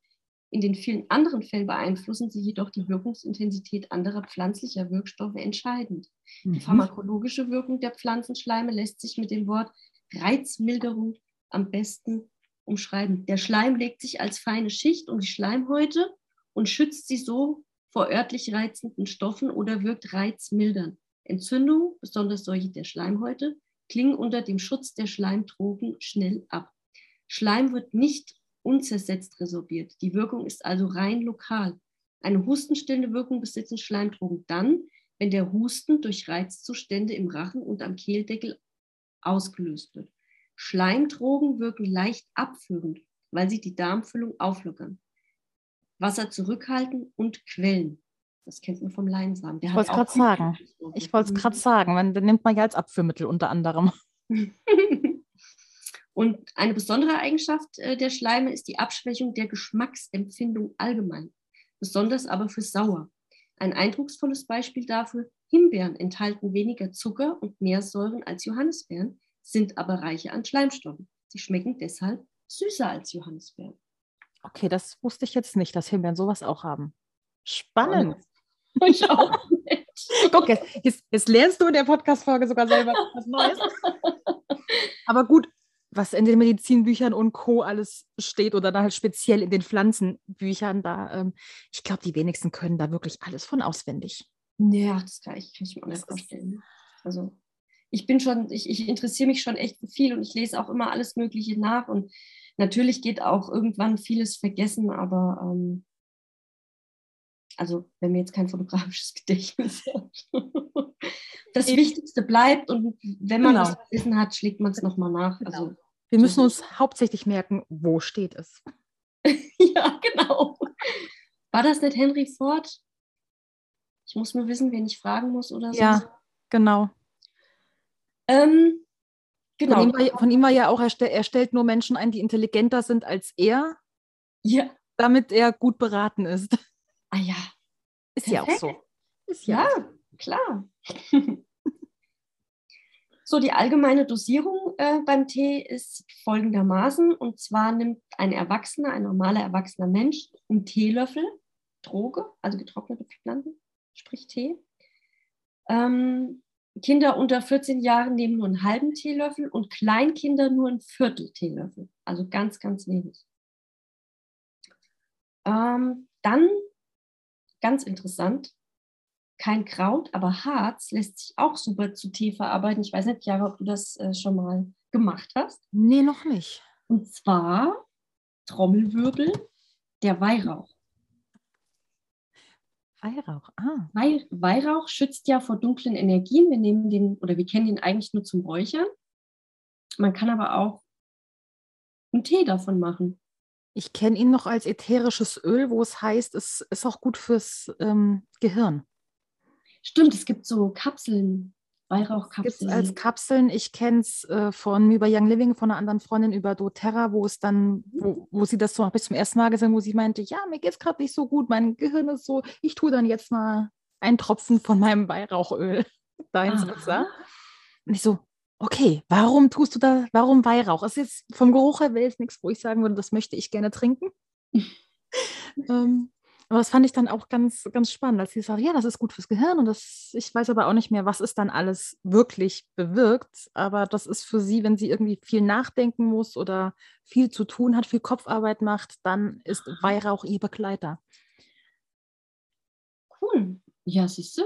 In den vielen anderen Fällen beeinflussen sie jedoch die Wirkungsintensität anderer pflanzlicher Wirkstoffe entscheidend. Die Mhm. pharmakologische Wirkung der Pflanzenschleime lässt sich mit dem Wort Reizmilderung am besten umschreiben. Der Schleim legt sich als feine Schicht um die Schleimhäute und schützt sie so vor örtlich reizenden Stoffen oder wirkt reizmildernd. Entzündungen, besonders solche der Schleimhäute, klingen unter dem Schutz der Schleimdrogen schnell ab. Schleim wird nicht unzersetzt resorbiert. Die Wirkung ist also rein lokal. Eine hustenstillende Wirkung besitzen Schleimdrogen dann, wenn der Husten durch Reizzustände im Rachen und am Kehldeckel ausgelöst wird. Schleimdrogen wirken leicht abführend, weil sie die Darmfüllung auflockern. Wasser zurückhalten und quellen. Das kennt man vom Leinsamen. Der ich wollte es gerade sagen. Ich wollte es gerade sagen. Man, nimmt man ja als Abführmittel unter anderem. und eine besondere Eigenschaft äh, der Schleime ist die Abschwächung der Geschmacksempfindung allgemein, besonders aber für sauer. Ein eindrucksvolles Beispiel dafür, Himbeeren enthalten weniger Zucker und mehr Säuren als Johannisbeeren, sind aber reicher an Schleimstoffen. Sie schmecken deshalb süßer als Johannisbeeren. Okay, das wusste ich jetzt nicht, dass Himbeeren sowas auch haben. Spannend. Ich auch nicht. Guck, jetzt, jetzt, jetzt lernst du in der Podcast-Folge sogar selber was Neues. Aber gut, was in den Medizinbüchern und Co. alles steht oder dann halt speziell in den Pflanzenbüchern, da, ähm, ich glaube, die wenigsten können da wirklich alles von auswendig. Ja, das kann ich, kann ich mir auch nicht vorstellen. Also ich bin schon, ich, ich interessiere mich schon echt für viel und ich lese auch immer alles Mögliche nach und natürlich geht auch irgendwann vieles vergessen, aber ähm, also wenn mir jetzt kein fotografisches Gedächtnis hat. das ich, Wichtigste bleibt und wenn man genau. das Wissen hat, schlägt man es nochmal nach. Genau. Also, Wir müssen uns hauptsächlich merken, wo steht es. ja, genau. War das nicht Henry Ford? Ich muss nur wissen, wen ich fragen muss oder so. Ja, genau. Ähm, genau. Von ihm, war, von ihm, war, ja auch, er, stell, er stellt nur Menschen ein, die intelligenter sind als er, ja. damit er gut beraten ist. Ah ja. Ist Perfekt. ja auch so. Ist ja, ja klar. so, die allgemeine Dosierung äh, beim Tee ist folgendermaßen. Und zwar nimmt ein Erwachsener, ein normaler erwachsener Mensch, einen Teelöffel Droge, also getrocknete Pflanzen, sprich Tee. Ähm, Kinder unter 14 Jahren nehmen nur einen halben Teelöffel und Kleinkinder nur ein Viertel Teelöffel. Also ganz, ganz wenig. Ähm, dann Ganz interessant. Kein Kraut, aber Harz lässt sich auch super zu Tee verarbeiten. Ich weiß nicht, Jara, ob du das äh, schon mal gemacht hast. Nee, noch nicht. Und zwar Trommelwirbel, der Weihrauch. Weihrauch, ah. Wei Weihrauch schützt ja vor dunklen Energien. Wir nehmen den oder wir kennen den eigentlich nur zum Räuchern. Man kann aber auch einen Tee davon machen. Ich kenne ihn noch als ätherisches Öl, wo es heißt, es ist auch gut fürs ähm, Gehirn. Stimmt, es gibt so Kapseln, Weihrauchkapseln. als Kapseln. Ich kenne es äh, von über Young Living, von einer anderen Freundin über doTERRA, wo es dann, wo, wo sie das so bis zum ersten Mal gesehen, wo sie meinte, ja, mir geht es gerade nicht so gut, mein Gehirn ist so, ich tue dann jetzt mal einen Tropfen von meinem Weihrauchöl da ins Wasser. Und ich so, okay, warum tust du da, warum Weihrauch? ist jetzt vom Geruch her wäre jetzt nichts, wo ich sagen würde, das möchte ich gerne trinken. ähm, aber das fand ich dann auch ganz, ganz spannend, als sie sagt, ja, das ist gut fürs Gehirn und das, ich weiß aber auch nicht mehr, was es dann alles wirklich bewirkt. Aber das ist für sie, wenn sie irgendwie viel nachdenken muss oder viel zu tun hat, viel Kopfarbeit macht, dann ist Weihrauch ihr Begleiter. Cool. Ja, siehst du?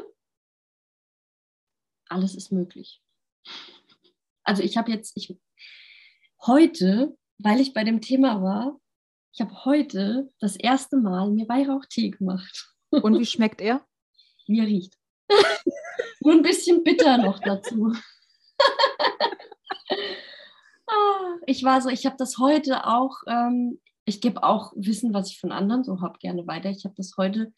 Alles ist möglich. Also ich habe jetzt, ich heute, weil ich bei dem Thema war, ich habe heute das erste Mal mir Weihrauchtee gemacht. Und wie schmeckt er? Wie er riecht. Nur ein bisschen bitter noch dazu. Ah, ich war so, ich habe das heute auch, ähm, ich gebe auch Wissen, was ich von anderen so habe, gerne weiter. Ich habe das heute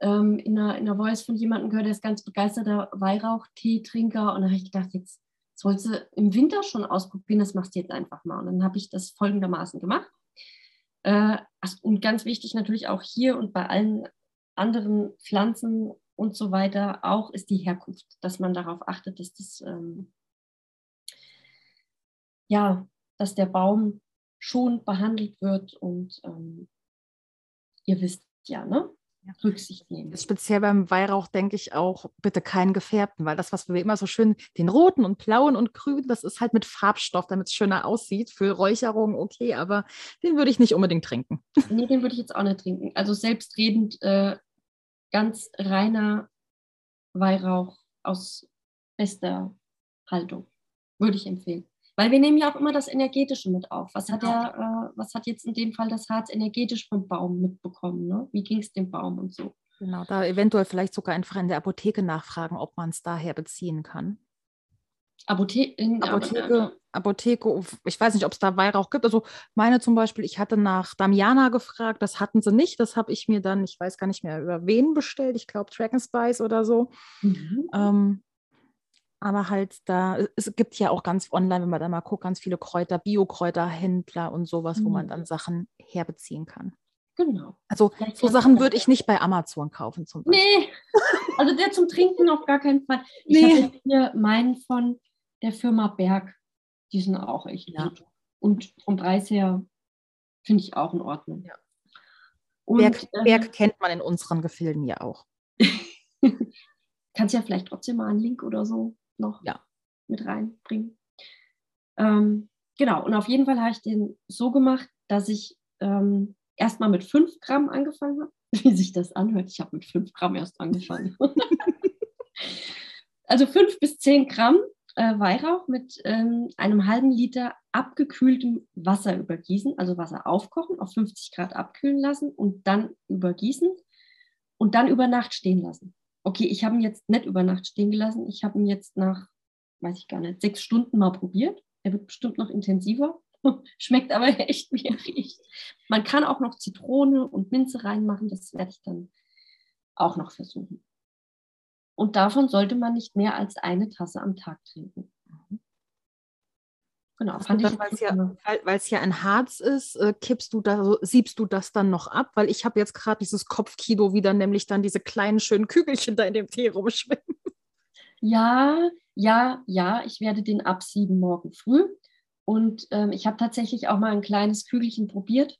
ähm, in, einer, in einer Voice von jemandem gehört, der ist ganz begeisterter Weihrauchtee-Trinker. Und da habe ich gedacht, jetzt das wolltest du im Winter schon ausprobieren, das machst du jetzt einfach mal. Und dann habe ich das folgendermaßen gemacht. Äh, und ganz wichtig natürlich auch hier und bei allen anderen Pflanzen und so weiter auch ist die Herkunft, dass man darauf achtet, dass das ähm, ja, dass der Baum schon behandelt wird und ähm, ihr wisst ja, ne? Rücksicht nehmen. Speziell beim Weihrauch denke ich auch, bitte keinen gefärbten, weil das, was wir immer so schön, den roten und blauen und grünen, das ist halt mit Farbstoff, damit es schöner aussieht. Für Räucherung okay, aber den würde ich nicht unbedingt trinken. Nee, den würde ich jetzt auch nicht trinken. Also selbstredend äh, ganz reiner Weihrauch aus bester Haltung. Würde ich empfehlen. Weil wir nehmen ja auch immer das Energetische mit auf. Was hat, der, genau. äh, was hat jetzt in dem Fall das Harz energetisch vom Baum mitbekommen? Ne? Wie ging es dem Baum und so? Genau, da eventuell vielleicht sogar einfach in der Apotheke nachfragen, ob man es daher beziehen kann. Apothe in, Apotheke, Apotheke, ich weiß nicht, ob es da Weihrauch gibt. Also meine zum Beispiel, ich hatte nach Damiana gefragt, das hatten sie nicht. Das habe ich mir dann, ich weiß gar nicht mehr, über wen bestellt. Ich glaube Dragon Spice oder so. Mhm. Ähm, aber halt da, es gibt ja auch ganz online, wenn man da mal guckt, ganz viele Kräuter, Bio-Kräuterhändler und sowas, mhm. wo man mhm. dann Sachen herbeziehen kann. Genau. Also Vielleicht so Sachen würde ich nicht bei Amazon kaufen zum Beispiel. Nee, also der zum Trinken auf gar keinen Fall. Ich nee. habe hier meinen von der Firma Berg. Die sind auch echt ja. gut. Und vom Preis her finde ich auch in Ordnung. Ja. Und, Berg, äh, Berg kennt man in unseren Gefilden ja auch. Kannst ja vielleicht trotzdem mal einen Link oder so noch ja. mit reinbringen. Ähm, genau, und auf jeden Fall habe ich den so gemacht, dass ich ähm, erstmal mit 5 Gramm angefangen habe. Wie sich das anhört, ich habe mit 5 Gramm erst angefangen. also 5 bis 10 Gramm äh, Weihrauch mit ähm, einem halben Liter abgekühltem Wasser übergießen, also Wasser aufkochen, auf 50 Grad abkühlen lassen und dann übergießen und dann über Nacht stehen lassen. Okay, ich habe ihn jetzt nicht über Nacht stehen gelassen, ich habe ihn jetzt nach, weiß ich gar nicht, sechs Stunden mal probiert. Er wird bestimmt noch intensiver. Schmeckt aber echt, wie er riecht. Man kann auch noch Zitrone und Minze reinmachen. Das werde ich dann auch noch versuchen. Und davon sollte man nicht mehr als eine Tasse am Tag trinken. Genau, fand ich. Weil es ja, weil, ja ein Harz ist, äh, kippst du da, so, siebst du das dann noch ab? Weil ich habe jetzt gerade dieses Kopfkino wieder, nämlich dann diese kleinen schönen Kügelchen da in dem Tee rumschwimmen. Ja, ja, ja, ich werde den absieben morgen früh. Und ähm, ich habe tatsächlich auch mal ein kleines Kügelchen probiert,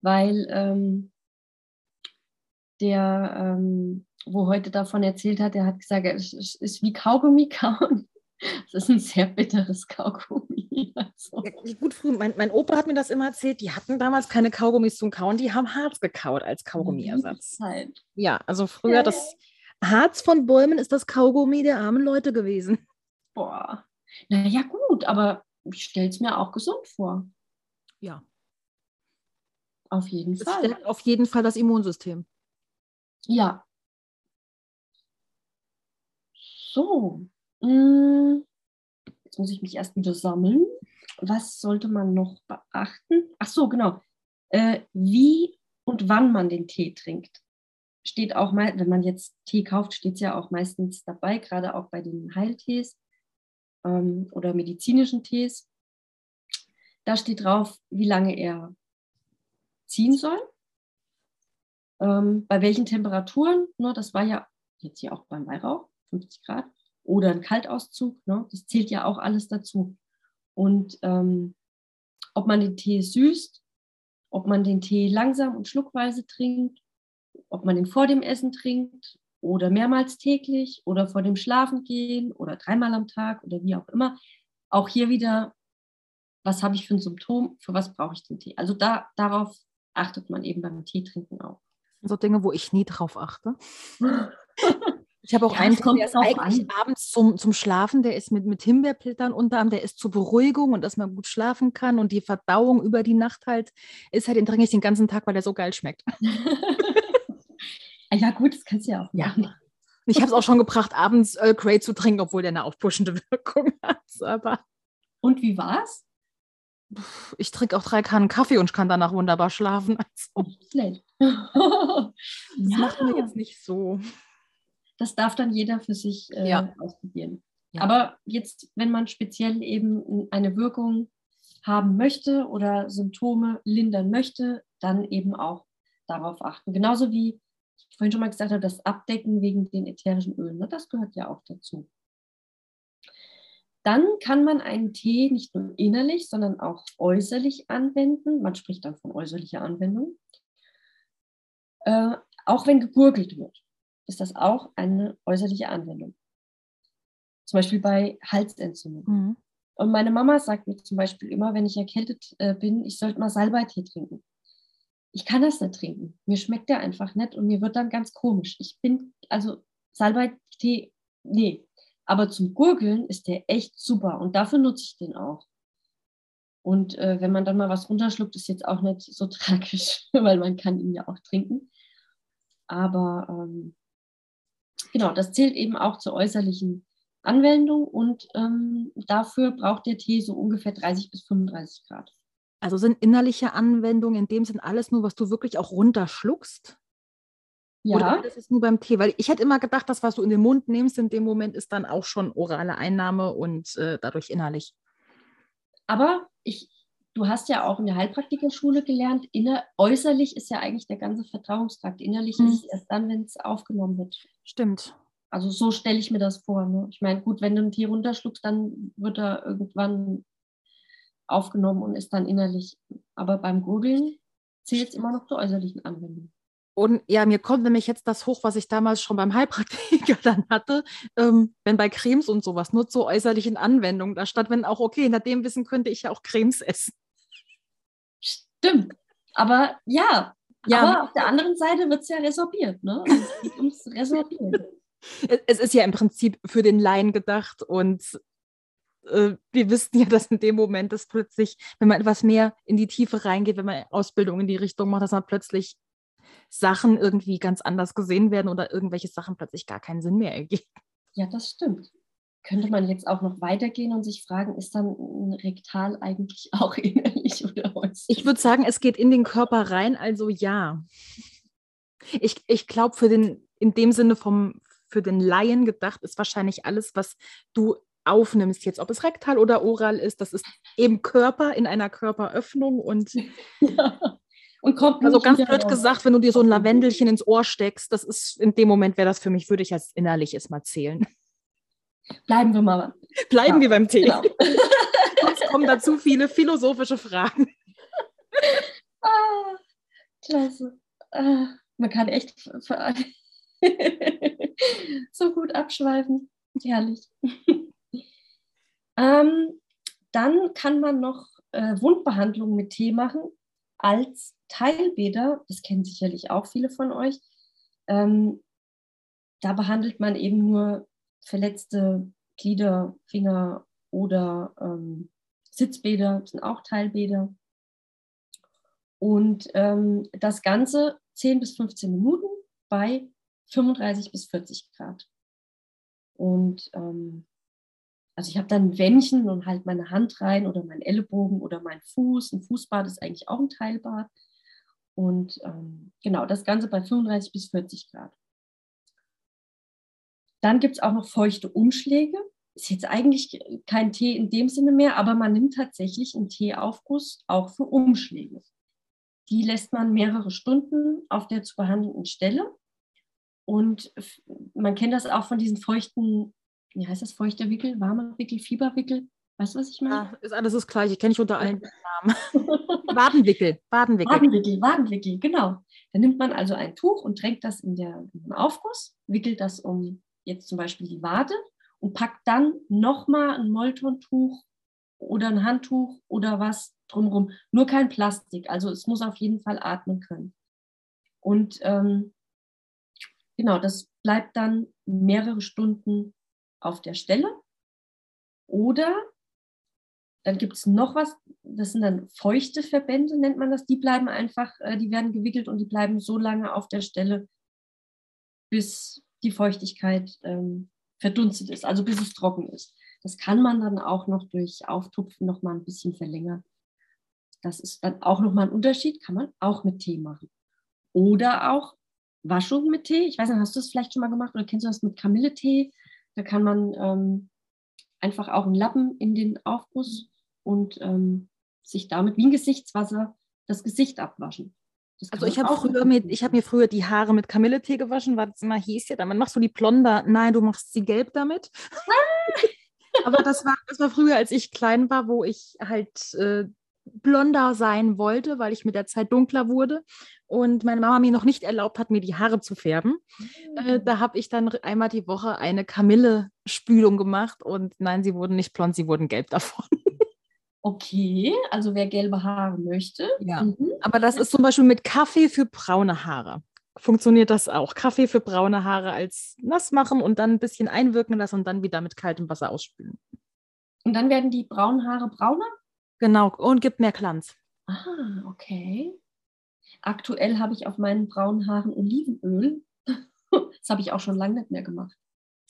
weil ähm, der, ähm, wo heute davon erzählt hat, der hat gesagt, es ist, ist wie Kaugummi kauen. Das ist ein sehr bitteres Kaugummi. Also. Ja, gut, früh. Mein, mein, Opa hat mir das immer erzählt. Die hatten damals keine Kaugummis zum Kauen, die haben Harz gekaut als Kaugummiersatz. Ja, also früher ja, das Harz von Bäumen ist das Kaugummi der armen Leute gewesen. Boah. Naja, gut, aber ich stelle es mir auch gesund vor. Ja. Auf jeden es Fall. Stärkt auf jeden Fall das Immunsystem. Ja. So. Mm, jetzt muss ich mich erst wieder sammeln. Was sollte man noch beachten? Ach so, genau. Äh, wie und wann man den Tee trinkt. Steht auch mal, wenn man jetzt Tee kauft, steht es ja auch meistens dabei, gerade auch bei den Heiltees ähm, oder medizinischen Tees. Da steht drauf, wie lange er ziehen soll, ähm, bei welchen Temperaturen. Ne, das war ja jetzt hier auch beim Weihrauch, 50 Grad, oder ein Kaltauszug. Ne, das zählt ja auch alles dazu. Und ähm, ob man den Tee süßt, ob man den Tee langsam und schluckweise trinkt, ob man den vor dem Essen trinkt oder mehrmals täglich oder vor dem Schlafengehen oder dreimal am Tag oder wie auch immer. Auch hier wieder, was habe ich für ein Symptom, für was brauche ich den Tee? Also da, darauf achtet man eben beim Teetrinken auch. So Dinge, wo ich nie drauf achte. Ich habe auch ja, einen, der ist eigentlich an. abends zum, zum Schlafen, der ist mit, mit Himbeerblättern unterarm, der ist zur Beruhigung und dass man gut schlafen kann und die Verdauung über die Nacht halt ist halt, den trinke ich den ganzen Tag, weil der so geil schmeckt. Ah ja, gut, das kannst du ja auch machen. Ja. Ich habe es auch schon gebracht, abends Earl Grey zu trinken, obwohl der eine aufpuschende Wirkung hat. Aber und wie war's? Ich trinke auch drei Kannen Kaffee und kann danach wunderbar schlafen. Also, Schlecht. das ja. macht mir jetzt nicht so. Das darf dann jeder für sich äh, ja. ausprobieren. Ja. Aber jetzt, wenn man speziell eben eine Wirkung haben möchte oder Symptome lindern möchte, dann eben auch darauf achten. Genauso wie ich vorhin schon mal gesagt habe, das Abdecken wegen den ätherischen Ölen, ne, das gehört ja auch dazu. Dann kann man einen Tee nicht nur innerlich, sondern auch äußerlich anwenden. Man spricht dann von äußerlicher Anwendung. Äh, auch wenn gegurgelt wird, ist das auch eine äußerliche Anwendung. Zum Beispiel bei Halsentzündungen. Mhm. Und meine Mama sagt mir zum Beispiel immer, wenn ich erkältet äh, bin, ich sollte mal Salbeitee trinken ich kann das nicht trinken. Mir schmeckt der einfach nicht und mir wird dann ganz komisch. Ich bin, also Salbei-Tee, nee. Aber zum Gurgeln ist der echt super und dafür nutze ich den auch. Und äh, wenn man dann mal was runterschluckt, ist jetzt auch nicht so tragisch, weil man kann ihn ja auch trinken. Aber ähm, genau, das zählt eben auch zur äußerlichen Anwendung und ähm, dafür braucht der Tee so ungefähr 30 bis 35 Grad. Also sind innerliche Anwendungen in dem Sinn alles nur, was du wirklich auch runterschluckst? Ja. Oder das ist nur beim Tee? Weil ich hätte immer gedacht, das, was du in den Mund nimmst, in dem Moment ist dann auch schon orale Einnahme und äh, dadurch innerlich. Aber ich, du hast ja auch in der Heilpraktikerschule gelernt, inner, äußerlich ist ja eigentlich der ganze Verdauungstrakt. Innerlich Mhm. ist es erst dann, wenn es aufgenommen wird. Stimmt. Also so stelle ich mir das vor. Ne? Ich meine, gut, wenn du einen Tee runterschluckst, dann wird er irgendwann aufgenommen und ist dann innerlich. Aber beim Gurgeln zählt es immer noch zur äußerlichen Anwendung. Und ja, mir kommt nämlich jetzt das hoch, was ich damals schon beim Heilpraktiker dann hatte, ähm, wenn bei Cremes und sowas, nur zur äußerlichen Anwendung, da statt wenn auch, okay, nach dem Wissen könnte ich ja auch Cremes essen. Stimmt. Aber ja, Ja. aber auf der anderen Seite wird es ja resorbiert. Ne? Es geht ums Resorbieren. Es, ist ja im Prinzip für den Laien gedacht und äh, wir wissen ja, dass in dem Moment das plötzlich, wenn man etwas mehr in die Tiefe reingeht, wenn man Ausbildung in die Richtung macht, dass man plötzlich Sachen irgendwie ganz anders gesehen werden oder irgendwelche Sachen plötzlich gar keinen Sinn mehr ergeben. Ja, das stimmt. Könnte man jetzt auch noch weitergehen und sich fragen, ist dann ein Rektal eigentlich auch innerlich oder äußerlich? Ich würde sagen, es geht in den Körper rein, also ja. Ich, ich glaube, für den, in dem Sinne vom, für den Laien gedacht, ist wahrscheinlich alles, was du aufnimmst, jetzt ob es rektal oder oral ist, das ist eben Körper in einer Körperöffnung und Ja. Und kommt also ganz blöd gesagt, wenn du dir so ein Lavendelchen ins Ohr steckst, das ist in dem Moment wäre das für mich, würde ich als innerliches mal zählen. Bleiben wir mal. Bleiben Ja, wir beim Tee. Genau. Sonst kommen dazu viele philosophische Fragen. Ah, klasse. Ah, man kann echt so gut abschweifen. Herrlich. ähm, dann kann man noch äh, Wundbehandlungen mit Tee machen als Teilbäder. Das kennen sicherlich auch viele von euch. Ähm, da behandelt man eben nur verletzte Glieder, Finger oder ähm, Sitzbäder, sind auch Teilbäder. Und ähm, das Ganze 10 bis 15 Minuten bei 35 bis 40 Grad. Und ähm, also ich habe dann ein Wämmchen und halt meine Hand rein oder meinen Ellenbogen oder mein Fuß. Ein Fußbad ist eigentlich auch ein Teilbad. Und ähm, genau, das Ganze bei 35 bis 40 Grad. Dann gibt es auch noch feuchte Umschläge. Ist jetzt eigentlich kein Tee in dem Sinne mehr, aber man nimmt tatsächlich einen Teeaufguss auch für Umschläge. Die lässt man mehrere Stunden auf der zu behandelnden Stelle. Und man kennt das auch von diesen feuchten, wie heißt das, feuchter Wickel, warmer Wickel, Fieberwickel. Weißt du, was ich meine? Ja, ist alles das Gleiche, kenne ich unter allen Namen. Wadenwickel, Wadenwickel. Wadenwickel, Wadenwickel, genau. Dann nimmt man also ein Tuch und tränkt das in, der, in den Aufguss, wickelt das um jetzt zum Beispiel die Wade und packt dann nochmal ein Moltontuch oder ein Handtuch oder was drumherum. Nur kein Plastik, also es muss auf jeden Fall atmen können. Und ähm, genau, das bleibt dann mehrere Stunden auf der Stelle. Oder dann gibt es noch was, das sind dann feuchte Verbände, nennt man das. Die bleiben einfach, äh, die werden gewickelt und die bleiben so lange auf der Stelle, bis die Feuchtigkeit ähm, verdunstet ist, also bis es trocken ist. Das kann man dann auch noch durch Auftupfen noch mal ein bisschen verlängern. Das ist dann auch noch mal ein Unterschied, kann man auch mit Tee machen. Oder auch Waschung mit Tee. Ich weiß nicht, hast du das vielleicht schon mal gemacht oder kennst du das mit Kamilletee? Da kann man ähm, einfach auch einen Lappen in den Aufguss und ähm, sich damit wie ein Gesichtswasser das Gesicht abwaschen. Also ich habe früher mit ich habe mir früher die Haare mit Kamilletee gewaschen, weil das immer hieß ja, dann machst du die blonder. Nein, du machst sie gelb damit. Aber das war, das war früher, als ich klein war, wo ich halt äh, blonder sein wollte, weil ich mit der Zeit dunkler wurde und meine Mama mir noch nicht erlaubt hat, mir die Haare zu färben. Äh, da habe ich dann einmal die Woche eine Kamille-Spülung gemacht und nein, sie wurden nicht blond, sie wurden gelb davon. Okay, also wer gelbe Haare möchte. Ja. Mhm. Aber das ist zum Beispiel mit Kaffee für braune Haare. Funktioniert das auch? Kaffee für braune Haare als nass machen und dann ein bisschen einwirken lassen und dann wieder mit kaltem Wasser ausspülen. Und dann werden die braunen Haare brauner? Genau, und gibt mehr Glanz. Ah, okay. Aktuell habe ich auf meinen braunen Haaren Olivenöl. Das habe ich auch schon lange nicht mehr gemacht.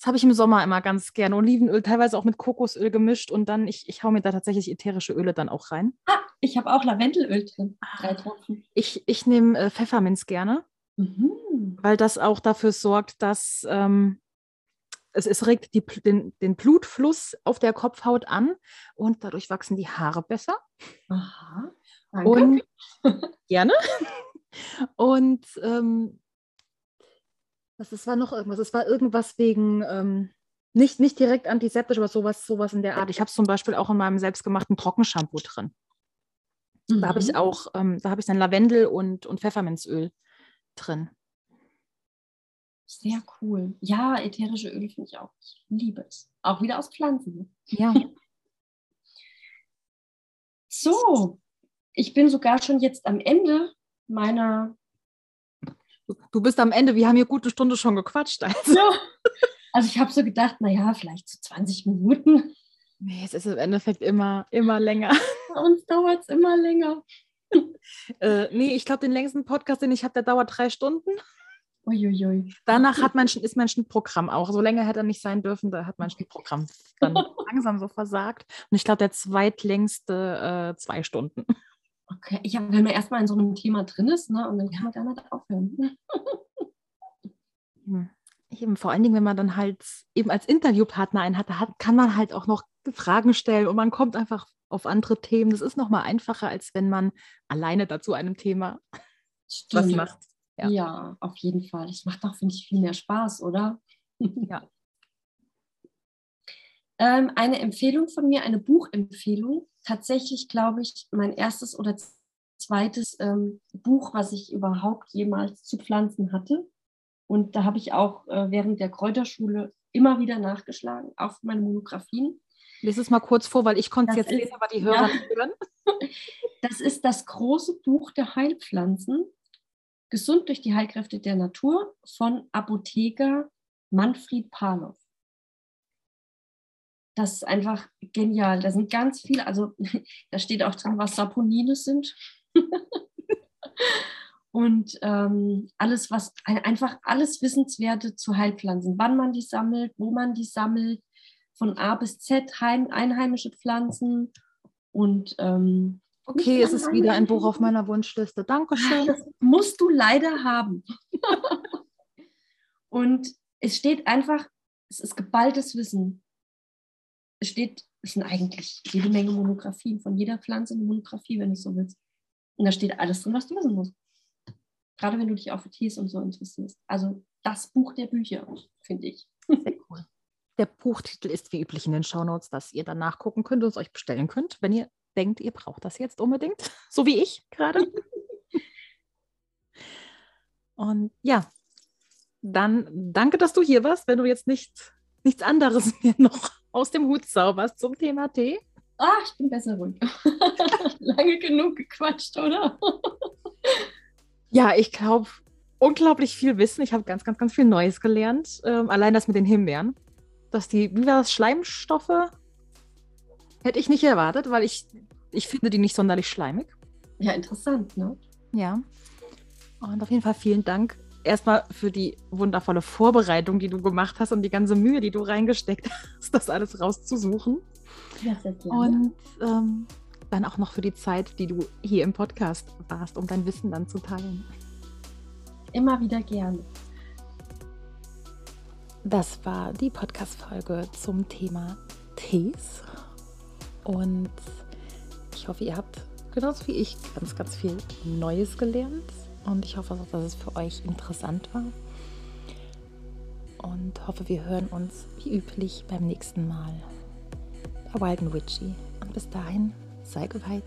Das habe ich im Sommer immer ganz gerne. Olivenöl, teilweise auch mit Kokosöl gemischt und dann, ich, ich hau mir da tatsächlich ätherische Öle dann auch rein. Ah, ich habe auch Lavendelöl drin. Drei Tropfen. Ich, ich nehme äh, Pfefferminz gerne, Mhm. weil das auch dafür sorgt, dass ähm, es, es regt die, den, den Blutfluss auf der Kopfhaut an und dadurch wachsen die Haare besser. Aha. Danke. Und gerne. Und ähm, was, es war noch irgendwas. Es war irgendwas wegen, ähm, nicht, nicht direkt antiseptisch, aber sowas, sowas in der Art. Ich habe es zum Beispiel auch in meinem selbstgemachten Trockenshampoo drin. Da habe ich Mhm. auch, ähm, da habe ich dann Lavendel und, und Pfefferminzöl drin. Sehr cool. Ja, ätherische Öle finde ich auch. Ich liebe es. Auch wieder aus Pflanzen. Ja. So, ich bin sogar schon jetzt am Ende meiner. Du, du bist am Ende, wir haben hier gute Stunde schon gequatscht. Also. Ja. Also ich habe so gedacht, naja, vielleicht so 20 Minuten. Nee, es ist im Endeffekt immer, immer länger. Bei uns dauert es immer länger. Äh, nee, ich glaube, den längsten Podcast, den ich habe, der dauert drei Stunden. Uiuiui. Danach hat mein, Schn- ist mein Schnittprogramm auch. So länger hätte er nicht sein dürfen, da hat mein Schnittprogramm dann langsam so versagt. Und ich glaube, der zweitlängste äh, zwei Stunden. Okay, hab, wenn man erstmal in so einem Thema drin ist, ne, und dann kann man gar nicht aufhören. Hm. Eben, vor allen Dingen, wenn man dann halt eben als Interviewpartner einen hat, da hat, kann man halt auch noch Fragen stellen und man kommt einfach auf andere Themen. Das ist nochmal einfacher, als wenn man alleine dazu einem Thema was Stimmt. macht. Ja. Ja. auf jeden Fall. Das macht auch, finde ich, viel mehr Spaß, oder? Ja. Ähm, eine Empfehlung von mir, eine Buchempfehlung. Tatsächlich, glaube ich, mein erstes oder zweites ähm, Buch, was ich überhaupt jemals zu Pflanzen hatte. Und da habe ich auch äh, während der Kräuterschule immer wieder nachgeschlagen auf meine Monographien. Lies es mal kurz vor, weil ich konnte es jetzt ist- lesen, aber die Hörer ja. hören. Das ist das große Buch der Heilpflanzen, Gesund durch die Heilkräfte der Natur von Apotheker Manfred Palow. Das ist einfach genial. Da sind ganz viele, also da steht auch drin, was Saponine sind. Und ähm, alles, was ein- einfach alles Wissenswerte zu Heilpflanzen, wann man die sammelt, wo man die sammelt, von A bis Z heim, einheimische Pflanzen und ähm, Okay, es ist wieder ein Buch auf meiner Wunschliste. Dankeschön. das musst du leider haben. und es steht einfach, es ist geballtes Wissen. Es steht, es sind eigentlich jede Menge Monographien, von jeder Pflanze eine Monographie, wenn du so willst. Und da steht alles drin, was du wissen musst. Gerade wenn du dich auch für Tees und so interessierst. Also das Buch der Bücher, finde ich. Sehr cool. Der Buchtitel ist wie üblich in den Shownotes, dass ihr dann nachgucken könnt und es euch bestellen könnt, wenn ihr denkt, ihr braucht das jetzt unbedingt. So wie ich gerade. Und ja, dann danke, dass du hier warst, wenn du jetzt nicht, nichts anderes mehr noch aus dem Hut zauberst zum Thema Tee. Ah, ich bin besser ruhig. Lange genug gequatscht, oder? Ja, ich glaube, unglaublich viel Wissen. Ich habe ganz, ganz, ganz viel Neues gelernt. Ähm, allein das mit den Himbeeren. Dass die, wie war das, Schleimstoffe? Hätte ich nicht erwartet, weil ich, ich finde die nicht sonderlich schleimig. Ja, interessant, ne? Ja. Und auf jeden Fall vielen Dank erstmal für die wundervolle Vorbereitung, die du gemacht hast und die ganze Mühe, die du reingesteckt hast, das alles rauszusuchen. Ja, sehr gerne. Und ähm, dann auch noch für die Zeit, die du hier im Podcast warst, um dein Wissen dann zu teilen. Immer wieder gerne. Das war die Podcast-Folge zum Thema Tees. Und ich hoffe, ihr habt genauso wie ich ganz, ganz viel Neues gelernt. Und ich hoffe dass es für euch interessant war. Und hoffe, wir hören uns wie üblich beim nächsten Mal bei Wild and Witchy. Und bis dahin, sei geweiht.